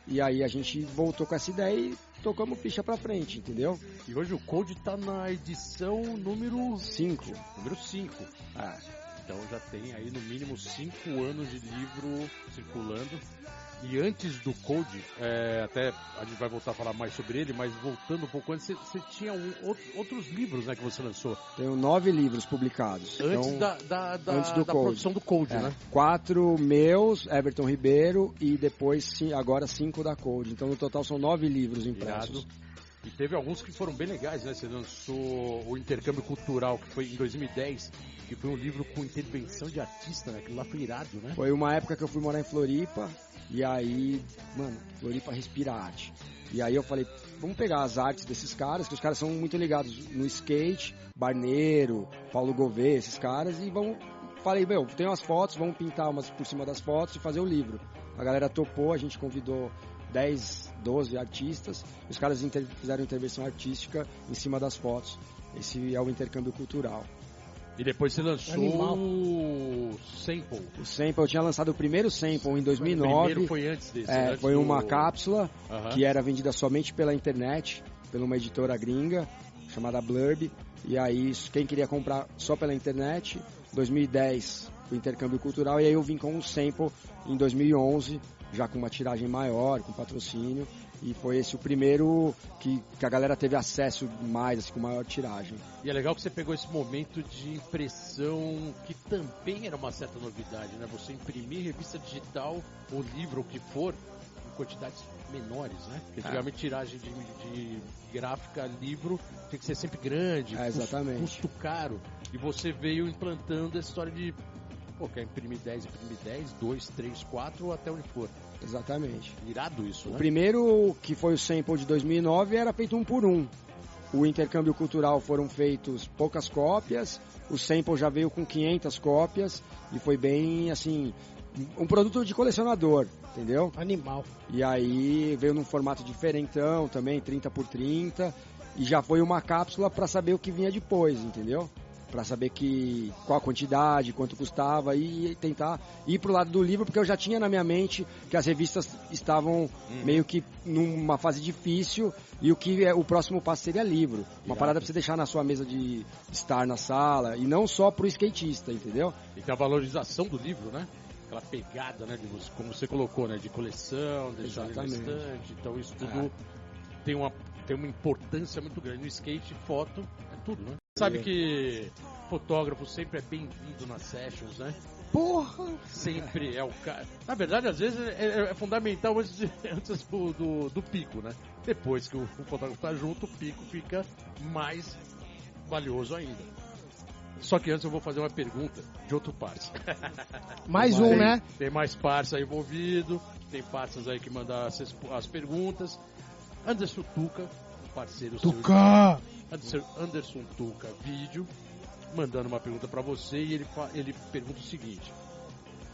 Speaker 3: E aí a gente voltou com essa ideia e tocamos ficha pra frente, entendeu?
Speaker 1: E hoje o Code tá na edição número
Speaker 3: Cinco.
Speaker 1: número 5.
Speaker 3: Ah,
Speaker 1: Então já tem aí no mínimo 5 anos de livro circulando. E antes do Code, é, até a gente vai voltar a falar mais sobre ele, mas voltando um pouco antes, você, tinha um- out- outros livros né, que você lançou.
Speaker 3: tenho nove livros publicados.
Speaker 1: Antes
Speaker 3: Então,
Speaker 1: da, da, da,
Speaker 3: antes do
Speaker 1: da
Speaker 3: Code.
Speaker 1: produção do Code,
Speaker 3: é,
Speaker 1: né?
Speaker 3: quatro meus, Everton Ribeiro, e depois agora cinco da Code. Então no total são nove livros impressos.
Speaker 1: Irado. E teve alguns que foram bem legais, né? Você lançou o Intercâmbio Cultural, que foi em 2010, que foi um livro com intervenção de artista, né? Aquilo lá foi irado, né?
Speaker 3: Foi uma época que eu fui morar em Floripa e aí, mano, Floripa respira arte. E aí eu falei, vamos pegar as artes desses caras, que os caras são muito ligados no skate, Barneiro, Paulo Gouveia, esses caras, e vamos. Falei, meu, tem umas fotos, vamos pintar umas por cima das fotos e fazer o livro. A galera topou, a gente convidou 10, 12 artistas, os caras inter- fizeram intervenção artística em cima das fotos. Esse é o intercâmbio cultural.
Speaker 1: E depois você lançou
Speaker 2: Animal.
Speaker 1: o Sample.
Speaker 3: O sample, eu tinha lançado o primeiro sample em
Speaker 1: O
Speaker 3: 2009.
Speaker 1: primeiro foi antes desse,
Speaker 3: É,
Speaker 1: antes
Speaker 3: foi
Speaker 1: do-
Speaker 3: uma cápsula que era vendida somente pela internet, por uma editora gringa chamada Blurb. E aí, quem queria comprar só pela internet, 2010 o intercâmbio cultural, e aí eu vim com um sample em 2011, já com uma tiragem maior, com patrocínio, e foi esse o primeiro que, que a galera teve acesso mais, assim, com maior tiragem.
Speaker 1: E é legal que você pegou esse momento de impressão que também era uma certa novidade, né? Você imprimir revista digital ou livro, o que for, em quantidades menores, né? Porque antigamente tiragem de, de gráfica, livro, tinha que ser sempre grande,
Speaker 3: É,
Speaker 1: custo-
Speaker 3: exatamente.
Speaker 1: custo caro. E você veio implantando essa história de, pô, quer imprimir 10, imprimir 10, 2, 3, 4 ou até onde for.
Speaker 3: Exatamente.
Speaker 1: Irado isso,
Speaker 3: O
Speaker 1: né?
Speaker 3: primeiro, que foi o sample de 2009, era feito um por um. O intercâmbio cultural foram feitos poucas cópias, o sample já veio com 500 cópias e foi bem assim, um produto de colecionador, entendeu?
Speaker 2: Animal.
Speaker 3: E aí veio num formato diferentão também, 30 por 30, e já foi uma cápsula para saber o que vinha depois, entendeu? Para saber que qual a quantidade, quanto custava e tentar ir pro lado do livro, porque eu já tinha na minha mente que as revistas estavam
Speaker 1: Uhum.
Speaker 3: meio que numa fase difícil e o que é, o próximo passo seria livro. Uma
Speaker 1: Irado.
Speaker 3: parada pra você deixar na sua mesa de estar na sala e não só pro skatista, entendeu?
Speaker 1: E tem a valorização do livro, né? Aquela pegada, né? De como você colocou, né? De coleção, deixar ali na
Speaker 3: Exatamente.
Speaker 1: estante. Então isso tudo tem, uma, tem uma importância muito grande. No skate, foto, é tudo, né? Sabe
Speaker 3: É.
Speaker 1: que fotógrafo sempre é bem-vindo nas sessions, né?
Speaker 2: Porra!
Speaker 1: Sempre é o cara. Na verdade, às vezes é, é fundamental antes, de- *laughs* antes do, do, do pico, né? Depois que o, o fotógrafo tá junto, o pico fica mais valioso ainda. Só que antes eu vou fazer uma pergunta de outro parça. *laughs*
Speaker 2: Mais
Speaker 1: Tem-
Speaker 2: um, né?
Speaker 1: Tem mais parça envolvido, tem parças aí que mandam as, as perguntas. Anderson Tuca, parceiro seu.
Speaker 2: Tuca!
Speaker 1: Anderson, Anderson Tuca vídeo, mandando uma pergunta para você e ele, ele pergunta o seguinte: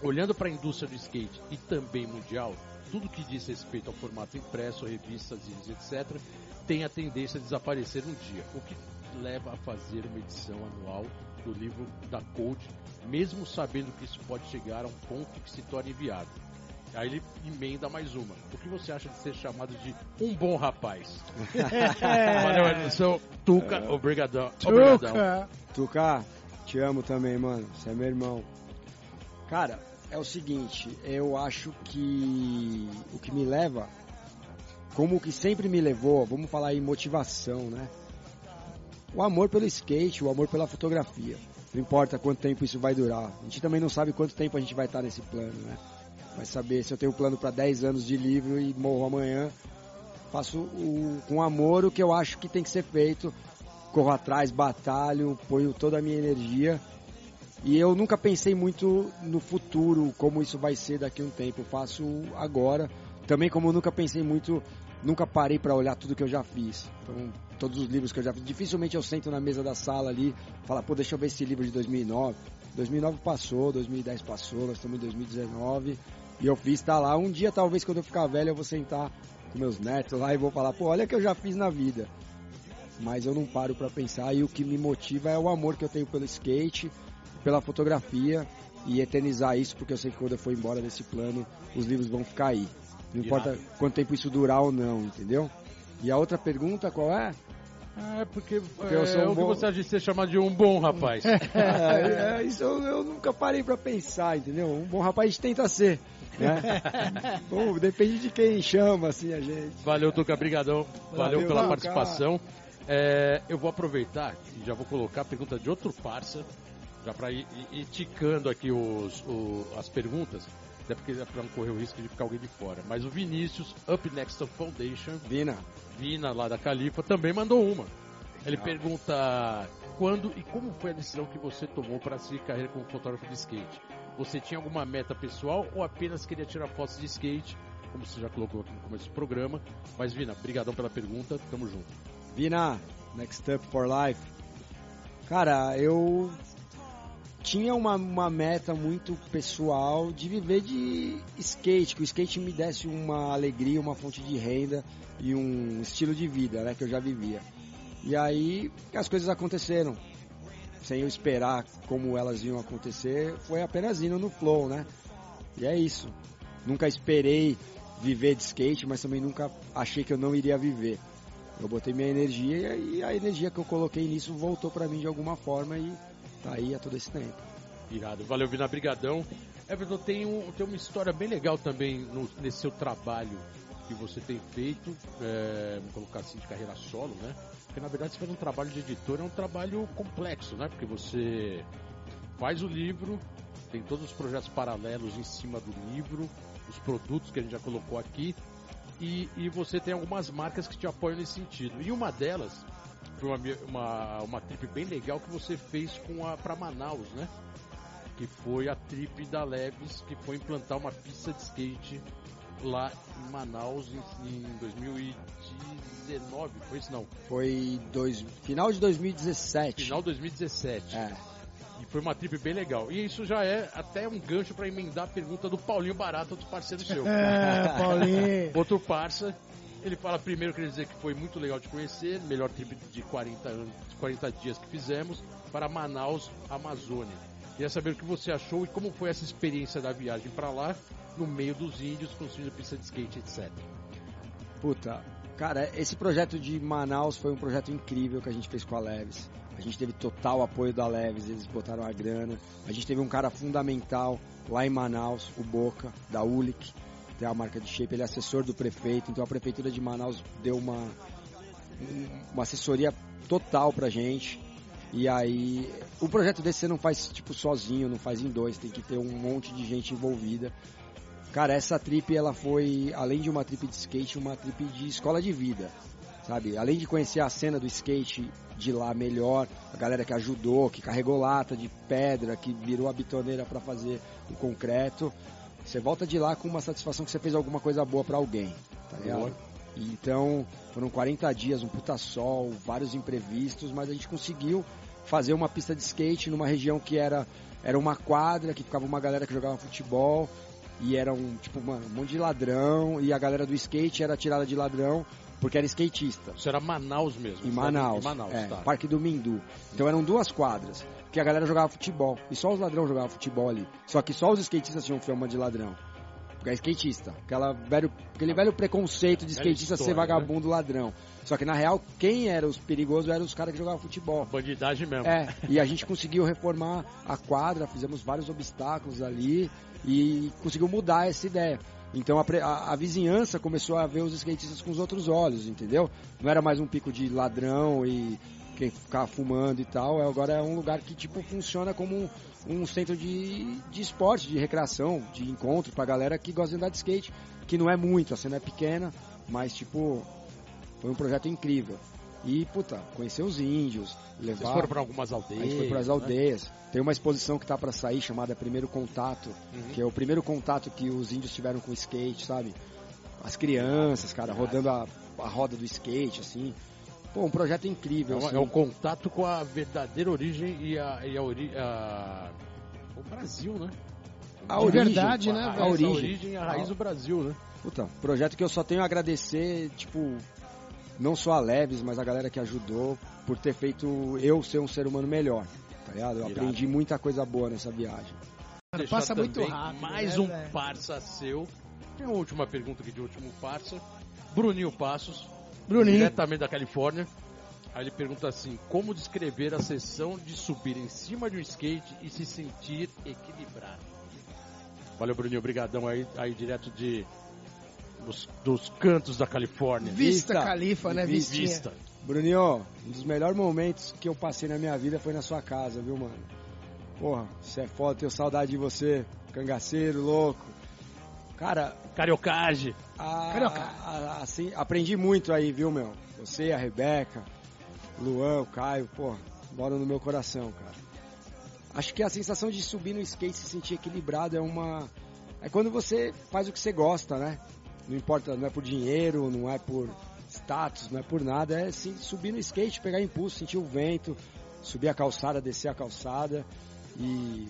Speaker 1: Olhando para a indústria do skate e também mundial, tudo que diz respeito ao formato impresso, revistas, etc., tem a tendência a desaparecer um dia, o que leva a fazer uma edição anual do livro da Code, mesmo sabendo que isso pode chegar a um ponto que se torne inviável. Aí ele emenda mais uma. O que você acha de ser chamado de um bom rapaz? *laughs* Valeu, Anderson. Tuca, obrigadão. Obrigadão.
Speaker 2: Tuca!
Speaker 3: Tuca, te amo também, mano. Você é meu irmão. Cara, é o seguinte, eu acho que o que me leva, como o que sempre me levou, vamos falar em motivação, né? O amor pelo skate, o amor pela fotografia. Não importa quanto tempo isso vai durar. A gente também não sabe quanto tempo a gente vai estar nesse plano, né? Vai saber se eu tenho plano para 10 anos de livro e morro amanhã. Faço o- com amor o que eu acho que tem que ser feito corro atrás, batalho, ponho toda a minha energia. E eu nunca pensei muito no futuro, como isso vai ser daqui a um tempo. Eu faço agora. Também como eu nunca pensei muito, nunca parei para olhar tudo que eu já fiz. Então, todos os livros que eu já fiz. Dificilmente eu sento na mesa da sala ali, falar, pô, deixa eu ver esse livro de 2009. 2009 passou, 2010 passou, nós estamos em 2019. E eu fiz, tá lá. Um dia, talvez, quando eu ficar velho, eu vou sentar com meus netos lá e vou falar, pô, olha o que eu já fiz na vida mas eu não paro para pensar e o que me motiva é o amor que eu tenho pelo skate, pela fotografia e eternizar isso, porque eu sei que quando eu for embora desse plano, os livros vão ficar aí. Não importa quanto tempo isso durar ou não, entendeu? E a outra pergunta qual é?
Speaker 1: É, porque,
Speaker 3: Porque eu
Speaker 1: é,
Speaker 3: sou um
Speaker 1: o que
Speaker 3: bom-
Speaker 1: você acha de ser chamado de um bom rapaz? *laughs*
Speaker 3: É, é, isso eu, eu nunca parei para pensar, entendeu? Um bom rapaz tenta ser, né? *laughs* Bom, depende de quem chama, assim, a gente.
Speaker 1: Valeu, Tuca, brigadão. Valeu,
Speaker 3: Valeu,
Speaker 1: pela
Speaker 3: Tuca.
Speaker 1: participação. É, eu vou aproveitar e já vou colocar a pergunta de outro parça, já para ir, ir- ticando aqui os, o- as perguntas, até porque para não correr o risco de ficar alguém de fora. Mas o Vinícius, Up Next Foundation,
Speaker 3: Vina,
Speaker 1: Vina lá da Califa, também mandou uma. Ele pergunta quando e como foi a decisão que você tomou para seguir carreira como fotógrafo de skate? Você tinha alguma meta pessoal ou apenas queria tirar fotos de skate, como você já colocou aqui no começo do programa? Mas Vina, brigadão pela pergunta, tamo junto.
Speaker 3: Vina, Next Up for Life. Cara, eu tinha uma, uma meta muito pessoal de viver de skate, que o skate me desse uma alegria, uma fonte de renda e um estilo de vida, né, que eu já vivia. E aí as coisas aconteceram. Sem eu esperar como elas iam acontecer, foi apenas indo no flow, né? E é isso. Nunca esperei viver de skate, mas também nunca achei que eu não iria viver. Eu botei minha energia e a energia que eu coloquei nisso voltou pra mim de alguma forma e tá aí há todo esse tempo.
Speaker 1: Irado. Valeu, Vina, brigadão. Everton, tem, um, tem uma história bem legal também no- nesse seu trabalho que você tem feito, é, vamos colocar assim, de carreira solo, né? Porque na verdade você faz um trabalho de editor, é um trabalho complexo, né? Porque você faz o livro, tem todos os projetos paralelos em cima do livro, os produtos que a gente já colocou aqui, e, e você tem algumas marcas que te apoiam nesse sentido. E uma delas foi uma, uma, uma trip bem legal que você fez com a para Manaus, né? Que foi a trip da Leves, que foi implantar uma pista de skate lá em Manaus em, em 2019, foi isso não?
Speaker 3: Foi dois, final de 2017.
Speaker 1: Final de 2017.
Speaker 3: É.
Speaker 1: E foi uma trip bem legal. E isso já é até um gancho para emendar a pergunta do Paulinho Barata, outro parceiro seu.
Speaker 2: É, Paulinho. *laughs*
Speaker 1: Outro parça Ele fala primeiro, quer dizer que foi muito legal de conhecer, melhor trip de 40, anos, 40 dias que fizemos, para Manaus, Amazônia. Queria saber o que você achou e como foi essa experiência da viagem para lá, no meio dos índios, construindo pista de skate, etc.
Speaker 3: Puta, cara, esse projeto de Manaus foi um projeto incrível que a gente fez com a Leves. A gente teve total apoio da Leves, eles botaram a grana. A gente teve um cara fundamental lá em Manaus, o Boca, da Ulic, tem a marca de shape, ele é assessor do prefeito, então a prefeitura de Manaus deu uma, uma assessoria total pra gente. E aí, o projeto desse você não faz tipo sozinho, não faz em dois, tem que ter um monte de gente envolvida. Cara, essa trip ela foi, além de uma trip de skate, uma trip de escola de vida, sabe? Além de conhecer a cena do skate de lá melhor, a galera que ajudou, que carregou lata de pedra, que virou a bitoneira para fazer o concreto, você volta de lá com uma satisfação que você fez alguma coisa boa para alguém, tá ligado? Então, foram 40 dias, um puta sol, vários imprevistos, mas a gente conseguiu fazer uma pista de skate numa região que era, era uma quadra, que ficava uma galera que jogava futebol, e era um, tipo, mano, um monte de ladrão, e a galera do skate era tirada de ladrão, porque era skatista.
Speaker 1: Isso era Manaus mesmo?
Speaker 3: Em Manaus,
Speaker 1: em Manaus
Speaker 3: é,
Speaker 1: tá.
Speaker 3: Parque do Mindu. Então eram duas quadras, que a galera jogava futebol, e só os ladrões jogavam futebol ali. Só que só os skatistas tinham fama de ladrão. É skatista. Aquela velho, aquele velho preconceito de skatista ser
Speaker 1: história, né?
Speaker 3: vagabundo ladrão. Só que na real, quem era os perigosos eram os caras que jogavam futebol.
Speaker 1: Bandidagem mesmo.
Speaker 3: É, e a gente conseguiu reformar a quadra, fizemos vários obstáculos ali e conseguiu mudar essa ideia. Então a, a- a vizinhança começou a ver os skatistas com os outros olhos, entendeu? Não era mais um pico de ladrão e quem ficava fumando e tal, é- agora é um lugar que tipo funciona como um, centro de, de esporte, de recreação, de encontro pra galera que gosta de andar de skate, que não é muito, a cena é pequena, mas tipo, foi um projeto incrível. E, puta, conhecer os índios, levar...
Speaker 1: Vocês foram para algumas
Speaker 3: A
Speaker 1: aldeias.
Speaker 3: gente foi para as
Speaker 1: né?
Speaker 3: aldeias. Tem uma exposição que tá para sair chamada Primeiro Contato,
Speaker 1: Uhum.
Speaker 3: que é o primeiro contato que os índios tiveram com o skate, sabe? As crianças, cara, rodando a, a roda do skate, assim. Pô, um projeto
Speaker 1: É,
Speaker 3: incrível.
Speaker 1: uma-
Speaker 3: assim.
Speaker 1: é o contato com a verdadeira origem e a, e a, ori- a- o Brasil, né?
Speaker 3: A
Speaker 2: De
Speaker 3: origem,
Speaker 2: verdade, né,
Speaker 1: a,
Speaker 2: velho?
Speaker 1: a
Speaker 3: origem.
Speaker 1: origem, a raiz do Brasil, né?
Speaker 3: Puta, projeto que eu só tenho a agradecer, tipo, não só a Leves, mas a galera que ajudou por ter feito eu ser um ser humano melhor, tá ligado? Eu
Speaker 1: Irado.
Speaker 3: aprendi muita coisa boa nessa viagem.
Speaker 1: Deixar
Speaker 2: passa muito rápido,
Speaker 1: Mais
Speaker 2: né,
Speaker 1: um
Speaker 2: velho?
Speaker 1: parça seu. Tem uma última pergunta aqui de último parça. Bruninho Passos,
Speaker 2: Bruninho.
Speaker 1: diretamente da Califórnia. Aí ele pergunta assim: como descrever a sessão de subir em cima de um skate e se sentir equilibrado? Valeu, Bruninho, obrigadão aí, aí direto de dos, dos cantos da Califórnia.
Speaker 2: Vista,
Speaker 3: Vista.
Speaker 2: Califa, né?
Speaker 3: Vista.
Speaker 2: Vistinha.
Speaker 1: Vista.
Speaker 3: Bruninho, um dos melhores momentos que eu passei na minha vida foi na sua casa, viu, mano? Porra, você é foda, tenho saudade de você, cangaceiro, louco. Cara,
Speaker 1: Cariocage.
Speaker 3: a-
Speaker 2: Carioca.
Speaker 3: a- assim, aprendi muito aí, viu, meu? Você, a Rebeca, Luan, o Caio, pô, moram no meu coração, cara. Acho que a sensação de subir no skate e se sentir equilibrado é uma. É quando você faz o que você gosta, né? Não importa, não é por dinheiro, não é por status, não é por nada, é sim, subir no skate, pegar impulso, sentir o vento, subir a calçada, descer a calçada e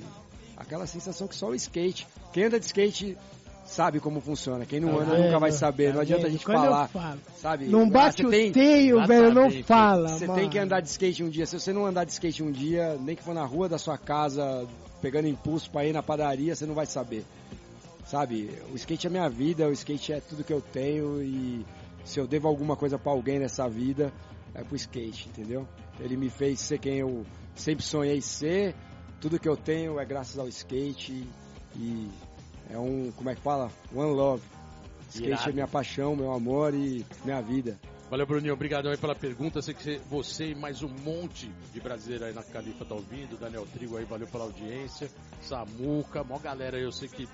Speaker 3: aquela sensação que só o skate. Quem anda de skate sabe como funciona, quem não anda
Speaker 2: Tá
Speaker 3: nunca vai saber,
Speaker 2: Tá
Speaker 3: não adianta a gente falar, sabe?
Speaker 2: Não
Speaker 3: Ah,
Speaker 2: bate
Speaker 3: você
Speaker 2: o
Speaker 3: tem-
Speaker 2: teio, velho, não fala,
Speaker 3: você
Speaker 2: mano.
Speaker 3: tem que andar de skate um dia. Se você não andar de skate um dia, nem que for na rua da sua casa, pegando impulso pra ir na padaria, você não vai saber. Sabe? O skate é minha vida, o skate é tudo que eu tenho e se eu devo alguma coisa pra alguém nessa vida, é pro skate, entendeu? Ele me fez ser quem eu sempre sonhei ser. Tudo que eu tenho é graças ao skate e é um, como é que fala? One love. Skate
Speaker 1: Irado.
Speaker 3: é minha paixão, meu amor e minha vida.
Speaker 1: Valeu, Bruninho. Obrigadão aí pela pergunta. Sei que você- e mais um monte de brasileiro aí na Califa tá ouvindo. Daniel Trigo aí, valeu pela audiência. Samuca, mó galera aí, eu sei que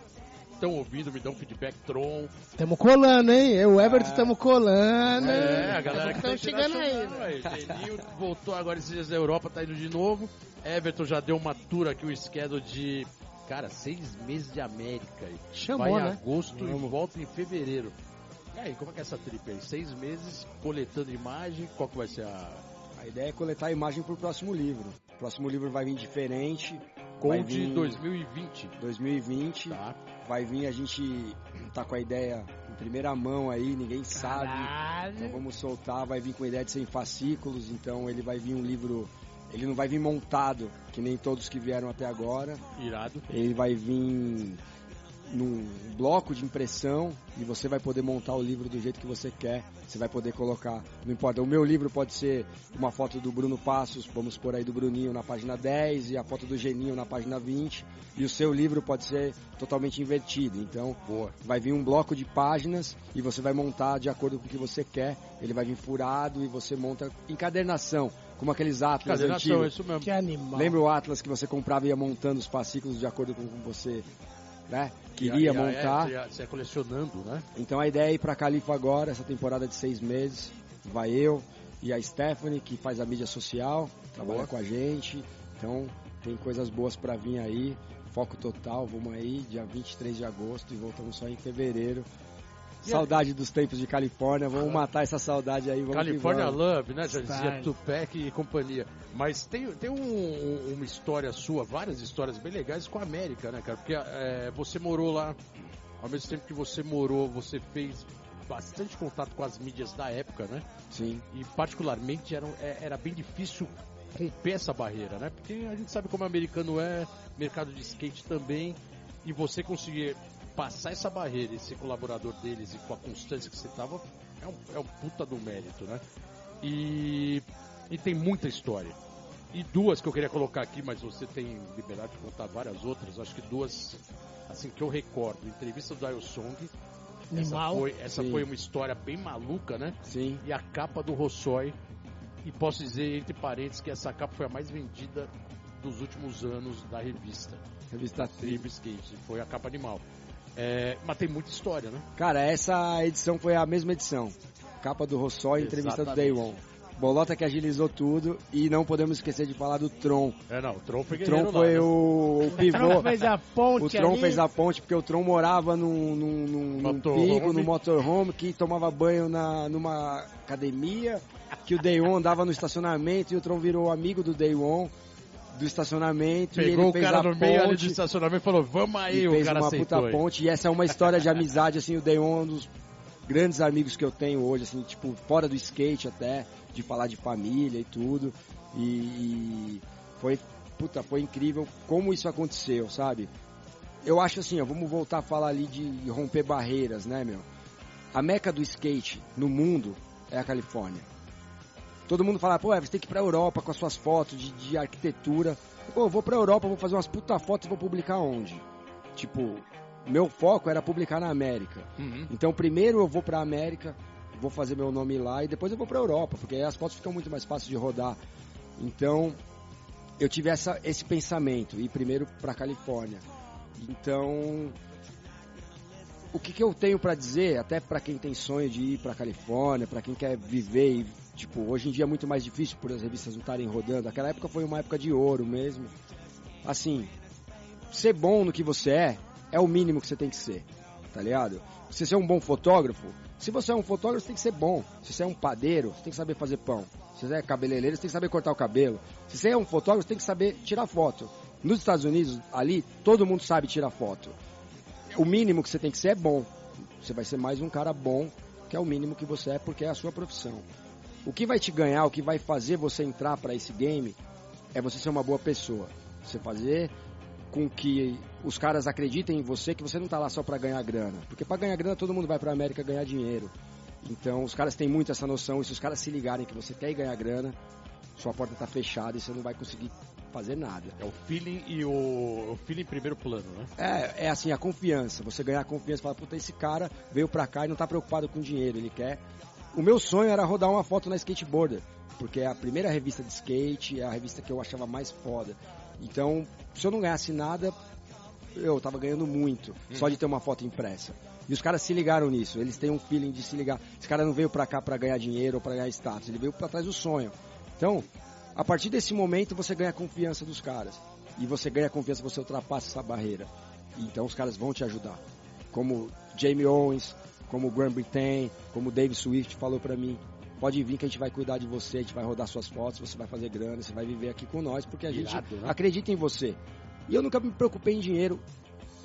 Speaker 1: estão ouvindo, me dão feedback. Tron.
Speaker 2: Tamo colando, hein? Eu e o Everton tamo colando.
Speaker 1: É, a galera que
Speaker 2: Tamo
Speaker 1: tá
Speaker 2: chegando aí.
Speaker 1: Geninho voltou agora esses dias da Europa, tá indo de novo. Everton já deu uma tour aqui, o schedule de, cara, seis meses de América.
Speaker 2: Chamou,
Speaker 1: Vai em
Speaker 2: né?
Speaker 1: agosto e
Speaker 3: Vamos.
Speaker 1: volta em fevereiro. E aí, como é que é essa trip aí? Seis meses coletando imagem, qual que vai ser a...
Speaker 3: A ideia é coletar a imagem pro próximo livro. O próximo livro vai vir diferente. vai
Speaker 1: Code
Speaker 3: vir
Speaker 1: 2020.
Speaker 3: 2020.
Speaker 1: Tá.
Speaker 3: Vai vir, a gente tá com a ideia primeira mão aí, ninguém sabe. Então
Speaker 2: Caralho.
Speaker 3: vamos soltar, vai vir com ideia de 100 fascículos, então ele vai vir um livro, ele não vai vir montado, que nem todos que vieram até agora.
Speaker 1: Irado.
Speaker 3: Ele vai vir num bloco de impressão e você vai poder montar o livro do jeito que você quer. Você vai poder colocar, não importa, o meu livro pode ser uma foto do Bruno Passos, vamos por aí do Bruninho na página 10 e a foto do Geninho na página 20, e o seu livro pode ser totalmente invertido. Então, vai vir um bloco de páginas e você vai montar de acordo com o que você quer. Ele vai vir furado e você monta encadernação, como aqueles atlas
Speaker 1: Cadenação, é
Speaker 3: antigos.
Speaker 1: isso mesmo.
Speaker 2: Que animal.
Speaker 3: Lembra o Atlas que você comprava e ia montando os fascículos de acordo com você né, queria
Speaker 1: E a- e a-
Speaker 3: montar?
Speaker 1: É, você ia colecionando, né?
Speaker 3: Então a ideia é ir pra Califa agora, essa temporada de seis meses. Vai eu e a Stephanie, que faz a mídia social, trabalha
Speaker 1: Boa.
Speaker 3: com a gente. Então tem coisas boas pra vir aí. Foco total, vamos aí, dia 23 de agosto e voltamos só em fevereiro. Saudade dos tempos de Califórnia, vamos matar essa saudade aí, vamos que
Speaker 1: California
Speaker 3: vamos.
Speaker 1: Love, né? Já dizia. Tupac e companhia. Mas tem, tem um- um- uma história sua, várias histórias bem legais com a América, né, cara? Porque é, você morou lá, ao mesmo tempo que você morou, você fez bastante contato com as mídias da época, né?
Speaker 3: Sim,
Speaker 1: E particularmente era, é- era bem difícil romper essa barreira, né? Porque a gente sabe como o americano é, mercado de skate também, e você conseguir passar essa barreira e ser colaborador deles e com a constância que você tava, é um, é um puta do mérito, né? E, e tem muita história. E duas que eu queria colocar aqui, mas você tem liberdade de contar várias outras, acho que duas, assim, que eu recordo. Entrevista do Dial Song, essa, foi, essa
Speaker 3: Sim.
Speaker 1: foi uma história bem maluca, né?
Speaker 3: sim.
Speaker 1: e a capa do Rossói. E posso dizer, entre parênteses, que essa capa foi a mais vendida dos últimos anos da revista.
Speaker 3: Revista.
Speaker 1: Tribo Skate. Foi a capa animal. É, mas tem muita história, né?
Speaker 3: Cara, essa edição foi a mesma edição. Capa do Rossói, entrevista do Day One. Bolota que agilizou tudo e não podemos esquecer de falar do Tron.
Speaker 1: É, não, o Tron foi
Speaker 3: O Tron foi
Speaker 1: lá, né?
Speaker 3: o, *laughs* o pivô.
Speaker 2: Tron fez a ponte
Speaker 3: O Tron
Speaker 2: ali.
Speaker 3: fez a ponte porque o Tron morava num, num, num, num
Speaker 1: Motorhome.
Speaker 3: pico, no motorhome, que tomava banho na, numa academia, que o Day One andava no estacionamento e o Tron virou amigo do Day One do estacionamento e
Speaker 1: Pegou
Speaker 3: ele
Speaker 1: o
Speaker 3: fez
Speaker 1: cara no meio ali do
Speaker 3: ponte
Speaker 1: estacionamento e falou, vamos aí,
Speaker 3: e
Speaker 1: o
Speaker 3: fez
Speaker 1: cara
Speaker 3: uma puta ponte e essa é uma história de amizade assim, o Day One é um dos grandes amigos que eu tenho hoje, assim, tipo, fora do skate até, de falar de família e tudo. E, e foi, puta, foi incrível como isso aconteceu, sabe? Eu acho assim, ó, vamos voltar a falar ali de romper barreiras, né, meu? A meca do skate no mundo é a Califórnia. Todo mundo fala, pô, você tem que ir pra Europa com as suas fotos de, de arquitetura. Pô, eu vou pra Europa, vou fazer umas puta fotos e vou publicar onde? Tipo, meu foco era publicar na América.
Speaker 1: Uhum.
Speaker 3: Então primeiro eu vou pra América, vou fazer meu nome lá e depois eu vou pra Europa, porque aí as fotos ficam muito mais fáceis de rodar. Então eu tive essa, esse pensamento, ir primeiro pra Califórnia. Então o que, que eu tenho pra dizer, até pra quem tem sonho de ir pra Califórnia, pra quem quer viver e, tipo, hoje em dia é muito mais difícil por as revistas não estarem rodando. Aquela época foi uma época de ouro mesmo. Assim, ser bom no que você é é o mínimo que você tem que ser, tá ligado? Você é um bom fotógrafo, se você é um fotógrafo, você tem que ser bom. Se você é um padeiro, você tem que saber fazer pão. Se você é cabeleireiro, você tem que saber cortar o cabelo. Se você é um fotógrafo, você tem que saber tirar foto. Nos Estados Unidos, ali, todo mundo sabe tirar foto. O mínimo que você tem que ser é bom. Você vai ser mais um cara bom, que é o mínimo que você é, porque é a sua profissão. O que vai te ganhar, o que vai fazer você entrar para esse game, é você ser uma boa pessoa. Você fazer com que os caras acreditem em você, que você não tá lá só para ganhar grana. Porque para ganhar grana todo mundo vai para América ganhar dinheiro. Então os caras têm muito essa noção, e se os caras se ligarem que você quer ir ganhar grana, sua porta tá fechada e você não vai conseguir fazer nada.
Speaker 1: É o feeling e o, o feeling em primeiro plano, né?
Speaker 3: É, é assim, a confiança. Você ganhar confiança, falar, puta, esse cara veio pra cá e não tá preocupado com dinheiro, ele quer. O meu sonho era rodar uma foto na Skateboarder, porque é a primeira revista de skate, é a revista que eu achava mais foda. Então, se eu não ganhasse nada, eu tava ganhando muito, só de ter uma foto impressa. E os caras se ligaram nisso, eles têm um feeling de se ligar. Esse cara não veio pra cá pra ganhar dinheiro ou pra ganhar status, ele veio pra trás do sonho. Então, a partir desse momento você ganha a confiança dos caras. E você ganha a confiança, você ultrapassa essa barreira. Então os caras vão te ajudar. Como Jamie Owens, como o Grand Britain, como o Dave Swift falou pra mim. Pode vir que a gente vai cuidar de você, a gente vai rodar suas fotos, você vai fazer grana, você vai viver aqui com nós, porque a gente
Speaker 1: Irado, né?
Speaker 3: acredita em você. E eu nunca me preocupei em dinheiro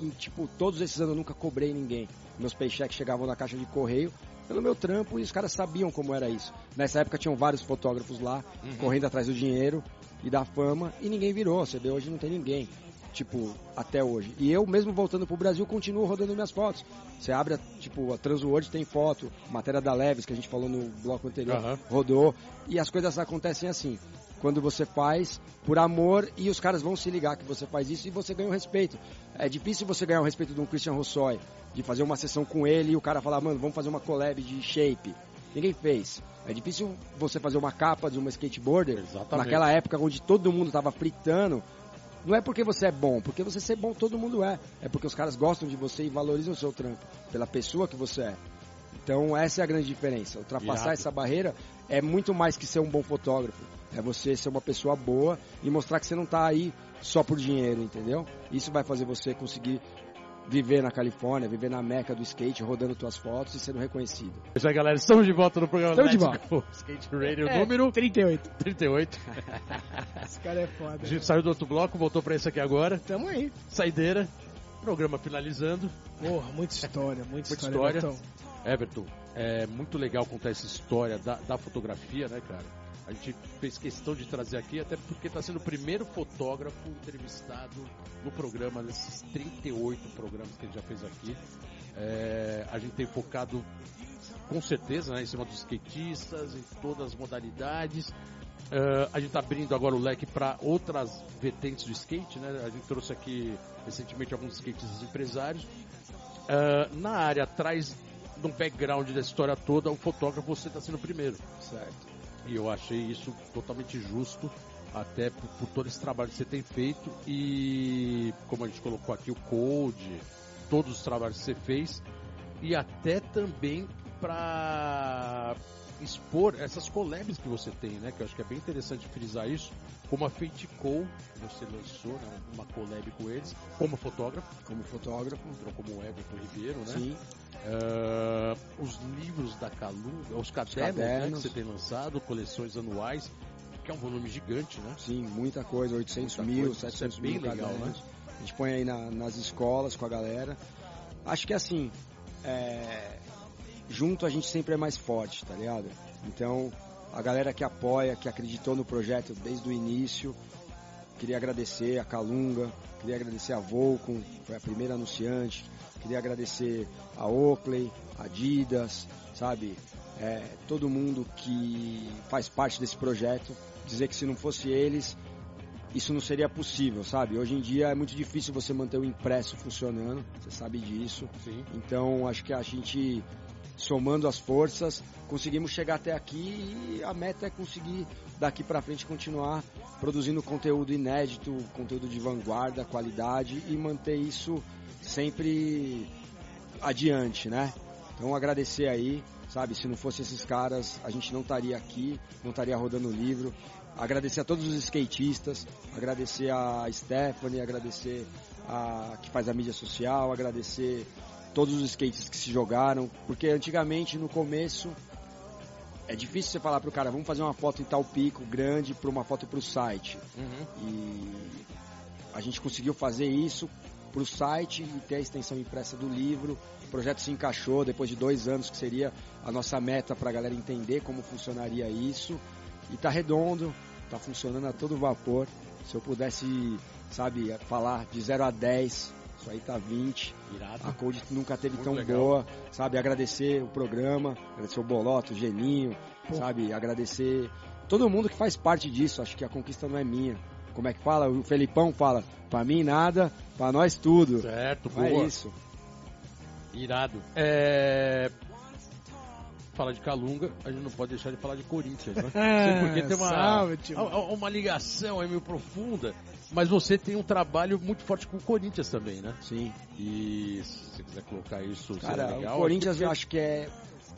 Speaker 3: em, tipo, todos esses anos eu nunca cobrei ninguém. Meus paychecks chegavam na caixa de correio pelo meu trampo e os caras sabiam como era isso. Nessa época tinham vários fotógrafos lá,
Speaker 1: Uhum.
Speaker 3: correndo atrás do dinheiro e da fama, e ninguém virou. Você vê, hoje não tem ninguém. Tipo, até hoje. E eu, mesmo voltando pro Brasil, continuo rodando minhas fotos. Você abre, a, tipo, a Transworld tem foto, matéria da Leves, que a gente falou no bloco anterior,
Speaker 1: Aham.
Speaker 3: rodou. E as coisas acontecem assim. Quando você faz por amor e os caras vão se ligar que você faz isso e você ganha o respeito. É difícil você ganhar o respeito de um Christian Rossoy, de fazer uma sessão com ele e o cara falar, mano, vamos fazer uma collab de shape. Ninguém fez. É difícil você fazer uma capa de uma skateboarder
Speaker 1: Exatamente.
Speaker 3: naquela época onde todo mundo tava fritando. Não é porque você é bom, porque você ser bom todo mundo é. É porque os caras gostam de você e valorizam o seu trampo, pela pessoa que você é. Então essa é a grande diferença. Ultrapassar
Speaker 1: Irado.
Speaker 3: essa barreira é muito mais que ser um bom fotógrafo. É você ser uma pessoa boa e mostrar que você não tá aí só por dinheiro, entendeu? Isso vai fazer você conseguir viver na Califórnia, viver na meca do skate, rodando tuas fotos e sendo reconhecido.
Speaker 1: É isso aí, galera. Estamos de volta no programa
Speaker 2: Estamos de
Speaker 1: Let's *laughs* Go Skate Radio
Speaker 2: É,
Speaker 1: número
Speaker 2: 38.
Speaker 1: 38. *laughs*
Speaker 2: Esse cara é foda.
Speaker 1: A gente saiu do outro bloco, voltou pra esse aqui agora.
Speaker 2: Tamo aí.
Speaker 1: Saideira. Programa finalizando.
Speaker 2: Porra, muita história, muita,
Speaker 1: Muita
Speaker 2: história.
Speaker 1: história.
Speaker 2: Bertão.
Speaker 1: Everton, é muito legal contar essa história da, da fotografia, né, cara? A gente fez questão de trazer aqui, até porque está sendo o primeiro fotógrafo entrevistado no programa, nesses 38 programas que a gente já fez aqui. É, a gente tem focado, com certeza, né, em cima dos skatistas, em todas as modalidades. É, a gente está abrindo agora o leque para outras vertentes do skate, né? A gente trouxe aqui recentemente alguns skatistas empresários. Ah, na área atrás do background da história toda, o fotógrafo você está sendo o primeiro.
Speaker 3: Certo.
Speaker 1: E eu achei isso totalmente justo, até por, por todo esse trabalho que você tem feito. E como a gente colocou aqui o code, todos os trabalhos que você fez. E até também para expor essas collabs que você tem, né? Que eu acho que é bem interessante frisar isso. Como a Fate Co, você lançou né, uma collab com eles, como fotógrafo,
Speaker 3: Como fotógrafo.
Speaker 1: entrou como Everton Ribeiro, né?
Speaker 3: Sim.
Speaker 1: Ah, os livros da Calunga, os cadernos, né, que você tem lançado, coleções anuais, que é um volume gigante, né?
Speaker 3: Sim, muita coisa, 800
Speaker 1: Muita
Speaker 3: mil,
Speaker 1: coisa, isso
Speaker 3: 700
Speaker 1: é
Speaker 3: mil
Speaker 1: legal,
Speaker 3: cadernos. A gente põe aí na- nas escolas com a galera. Acho que assim, é, junto a gente sempre é mais forte, tá ligado? Então, a galera que apoia, que acreditou no projeto desde o início, queria agradecer a Calunga, queria agradecer a Volcom, foi a primeira anunciante, queria agradecer a Oakley, a Adidas, sabe? É, todo mundo que faz parte desse projeto, dizer que se não fosse eles, isso não seria possível, sabe? Hoje em dia é muito difícil você manter o impresso funcionando, você sabe disso.
Speaker 1: Sim.
Speaker 3: Então acho que a gente, somando as forças, conseguimos chegar até aqui e a meta é conseguir daqui pra frente continuar produzindo conteúdo inédito, conteúdo de vanguarda, qualidade e manter isso sempre adiante, né? Então agradecer aí, sabe? Se não fosse esses caras, a gente não estaria aqui, não estaria rodando o livro. Agradecer a todos os skatistas, agradecer a Stephanie, agradecer a que faz a mídia social, agradecer todos os skates que se jogaram, porque antigamente no começo é difícil você falar pro cara, vamos fazer uma foto em tal pico grande para uma foto pro site.
Speaker 1: Uhum.
Speaker 3: E a gente conseguiu fazer isso pro site e ter a extensão impressa do livro. O projeto se encaixou depois de dois anos, que seria a nossa meta para a galera entender como funcionaria isso. E tá redondo, tá funcionando a todo vapor. Se eu pudesse, sabe, falar de 0 a 10, isso aí tá 20.
Speaker 1: Irado.
Speaker 3: A Code nunca teve
Speaker 1: Muito
Speaker 3: tão
Speaker 1: legal.
Speaker 3: boa, sabe? Agradecer o programa, agradecer o Boloto, o Geninho,
Speaker 2: Pô.
Speaker 3: sabe? Agradecer todo mundo que faz parte disso. Acho que a conquista não é minha. Como é que fala? O Felipão fala: pra mim nada, pra nós tudo.
Speaker 1: Certo,
Speaker 3: É
Speaker 1: boa.
Speaker 3: isso.
Speaker 1: Irado. É... Fala de Calunga, a gente não pode deixar de falar de Corinthians, né? *laughs*
Speaker 2: É,
Speaker 1: Sim, porque tem uma,
Speaker 2: salve,
Speaker 1: há uma ligação aí meio profunda, mas você tem um trabalho muito forte com o Corinthians também, né?
Speaker 3: Sim.
Speaker 1: E se você quiser colocar isso,
Speaker 3: Cara,
Speaker 1: seria legal.
Speaker 3: o Corinthians eu acho que é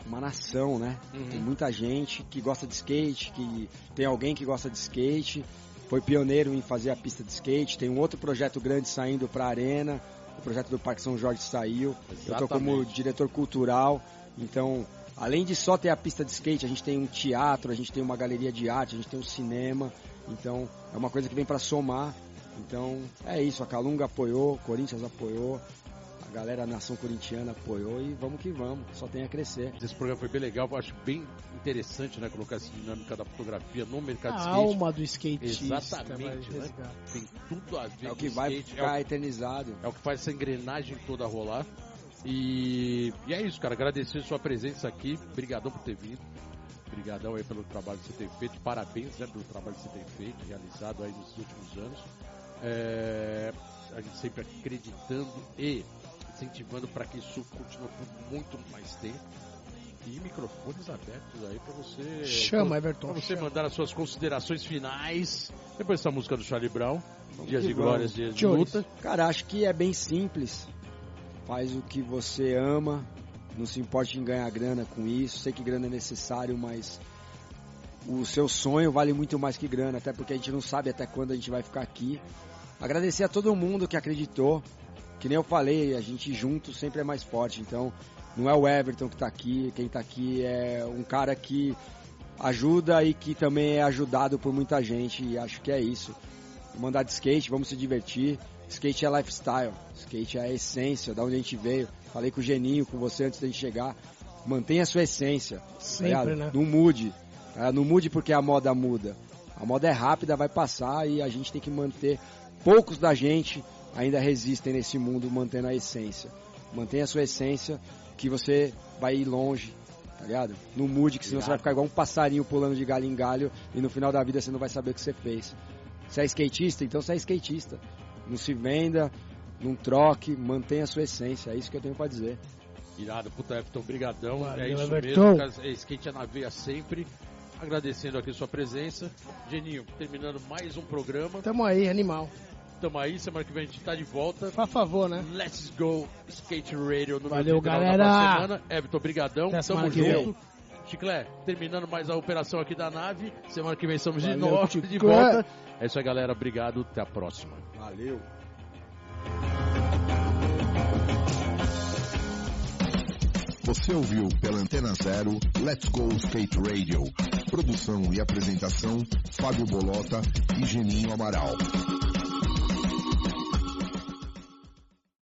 Speaker 3: uma nação, né?
Speaker 1: Uhum.
Speaker 3: Tem muita gente que gosta de skate, que tem alguém que gosta de skate, foi pioneiro em fazer a pista de skate, tem um outro projeto grande saindo para a arena, o projeto do Parque São Jorge saiu. Eu tô como
Speaker 1: Exatamente.
Speaker 3: diretor cultural, então além de só ter a pista de skate, a gente tem um teatro, a gente tem uma galeria de arte, a gente tem um cinema, então é uma coisa que vem para somar Então é isso, a Calunga apoiou, o Corinthians apoiou, a galera a nação corintiana apoiou e vamos que vamos, só tem a crescer.
Speaker 1: Esse programa foi bem legal, eu acho bem interessante, né, colocar essa dinâmica da fotografia no mercado
Speaker 2: A
Speaker 1: de skate.
Speaker 2: alma do skatista.
Speaker 1: Exatamente, né? Tem tudo a ver
Speaker 3: É o que vai
Speaker 1: skate, é
Speaker 3: ficar
Speaker 1: o-
Speaker 3: eternizado.
Speaker 1: É o que faz essa engrenagem toda rolar. E, e é isso, cara. Agradecer sua presença aqui. Obrigadão por ter vindo. Obrigadão aí pelo trabalho que você tem feito. Parabéns né, pelo trabalho que você tem feito, realizado aí nos últimos anos. É, a gente sempre acreditando e incentivando para que isso continue por muito mais tempo. E microfones abertos aí para você.
Speaker 2: Chama, Everton.
Speaker 1: Pra você
Speaker 2: chama.
Speaker 1: mandar as suas considerações finais. Depois dessa música do Charlie Brown.
Speaker 3: Vamos
Speaker 1: Dias de
Speaker 3: vamos.
Speaker 1: glórias, dias de
Speaker 2: Chores.
Speaker 1: luta.
Speaker 3: Cara, acho que é bem simples. Faz o que você ama, não se importe em ganhar grana com isso. Sei que grana é necessário, mas o seu sonho vale muito mais que grana, até porque a gente não sabe até quando a gente vai ficar aqui. Agradecer a todo mundo que acreditou. Que nem eu falei, a gente junto sempre é mais forte. Então, não é o Everton que tá aqui, quem tá aqui é um cara que ajuda e que também é ajudado por muita gente. E acho que é isso. Vamos andar de skate, vamos se divertir. Skate é lifestyle, skate é a essência, da onde a gente veio. Falei com o Geninho, com você antes da gente chegar. Mantenha a sua essência. tá
Speaker 2: Sempre, né?
Speaker 3: Não mude. Tá? Não mude porque a moda muda. A moda é rápida, vai passar e a gente tem que manter. Poucos da gente ainda resistem nesse mundo mantendo a essência. Mantenha a sua essência que você vai ir longe, tá ligado? Não mude, que senão você vai ficar igual um passarinho pulando de galho em galho e no final da vida você não vai saber o que você fez. Você é skatista? Então você é skatista. Não se venda, não troque, mantenha a sua essência. É isso que eu tenho pra dizer.
Speaker 1: Irado, puta Everton, brigadão.
Speaker 2: Valeu,
Speaker 1: é isso
Speaker 2: Everton.
Speaker 1: mesmo. É skate é na veia sempre. Agradecendo aqui sua presença. Geninho, terminando mais um programa.
Speaker 2: Tamo aí, animal.
Speaker 1: Tamo aí, semana que vem a gente tá de volta.
Speaker 2: Por favor, né?
Speaker 1: Let's go Skate Radio no
Speaker 2: Valeu,
Speaker 1: final
Speaker 2: galera.
Speaker 1: da semana. Everton, brigadão.
Speaker 2: Até
Speaker 1: Tamo junto. Chiclé, terminando mais a operação aqui da nave. Semana que vem somos de novo,
Speaker 2: Chiclé.
Speaker 1: de volta. É isso aí, galera. Obrigado. Até a próxima.
Speaker 3: Valeu!
Speaker 4: Você ouviu pela Antena Zero Let's Go Skate Radio. Produção e apresentação Fábio Bolota e Geninho Amaral.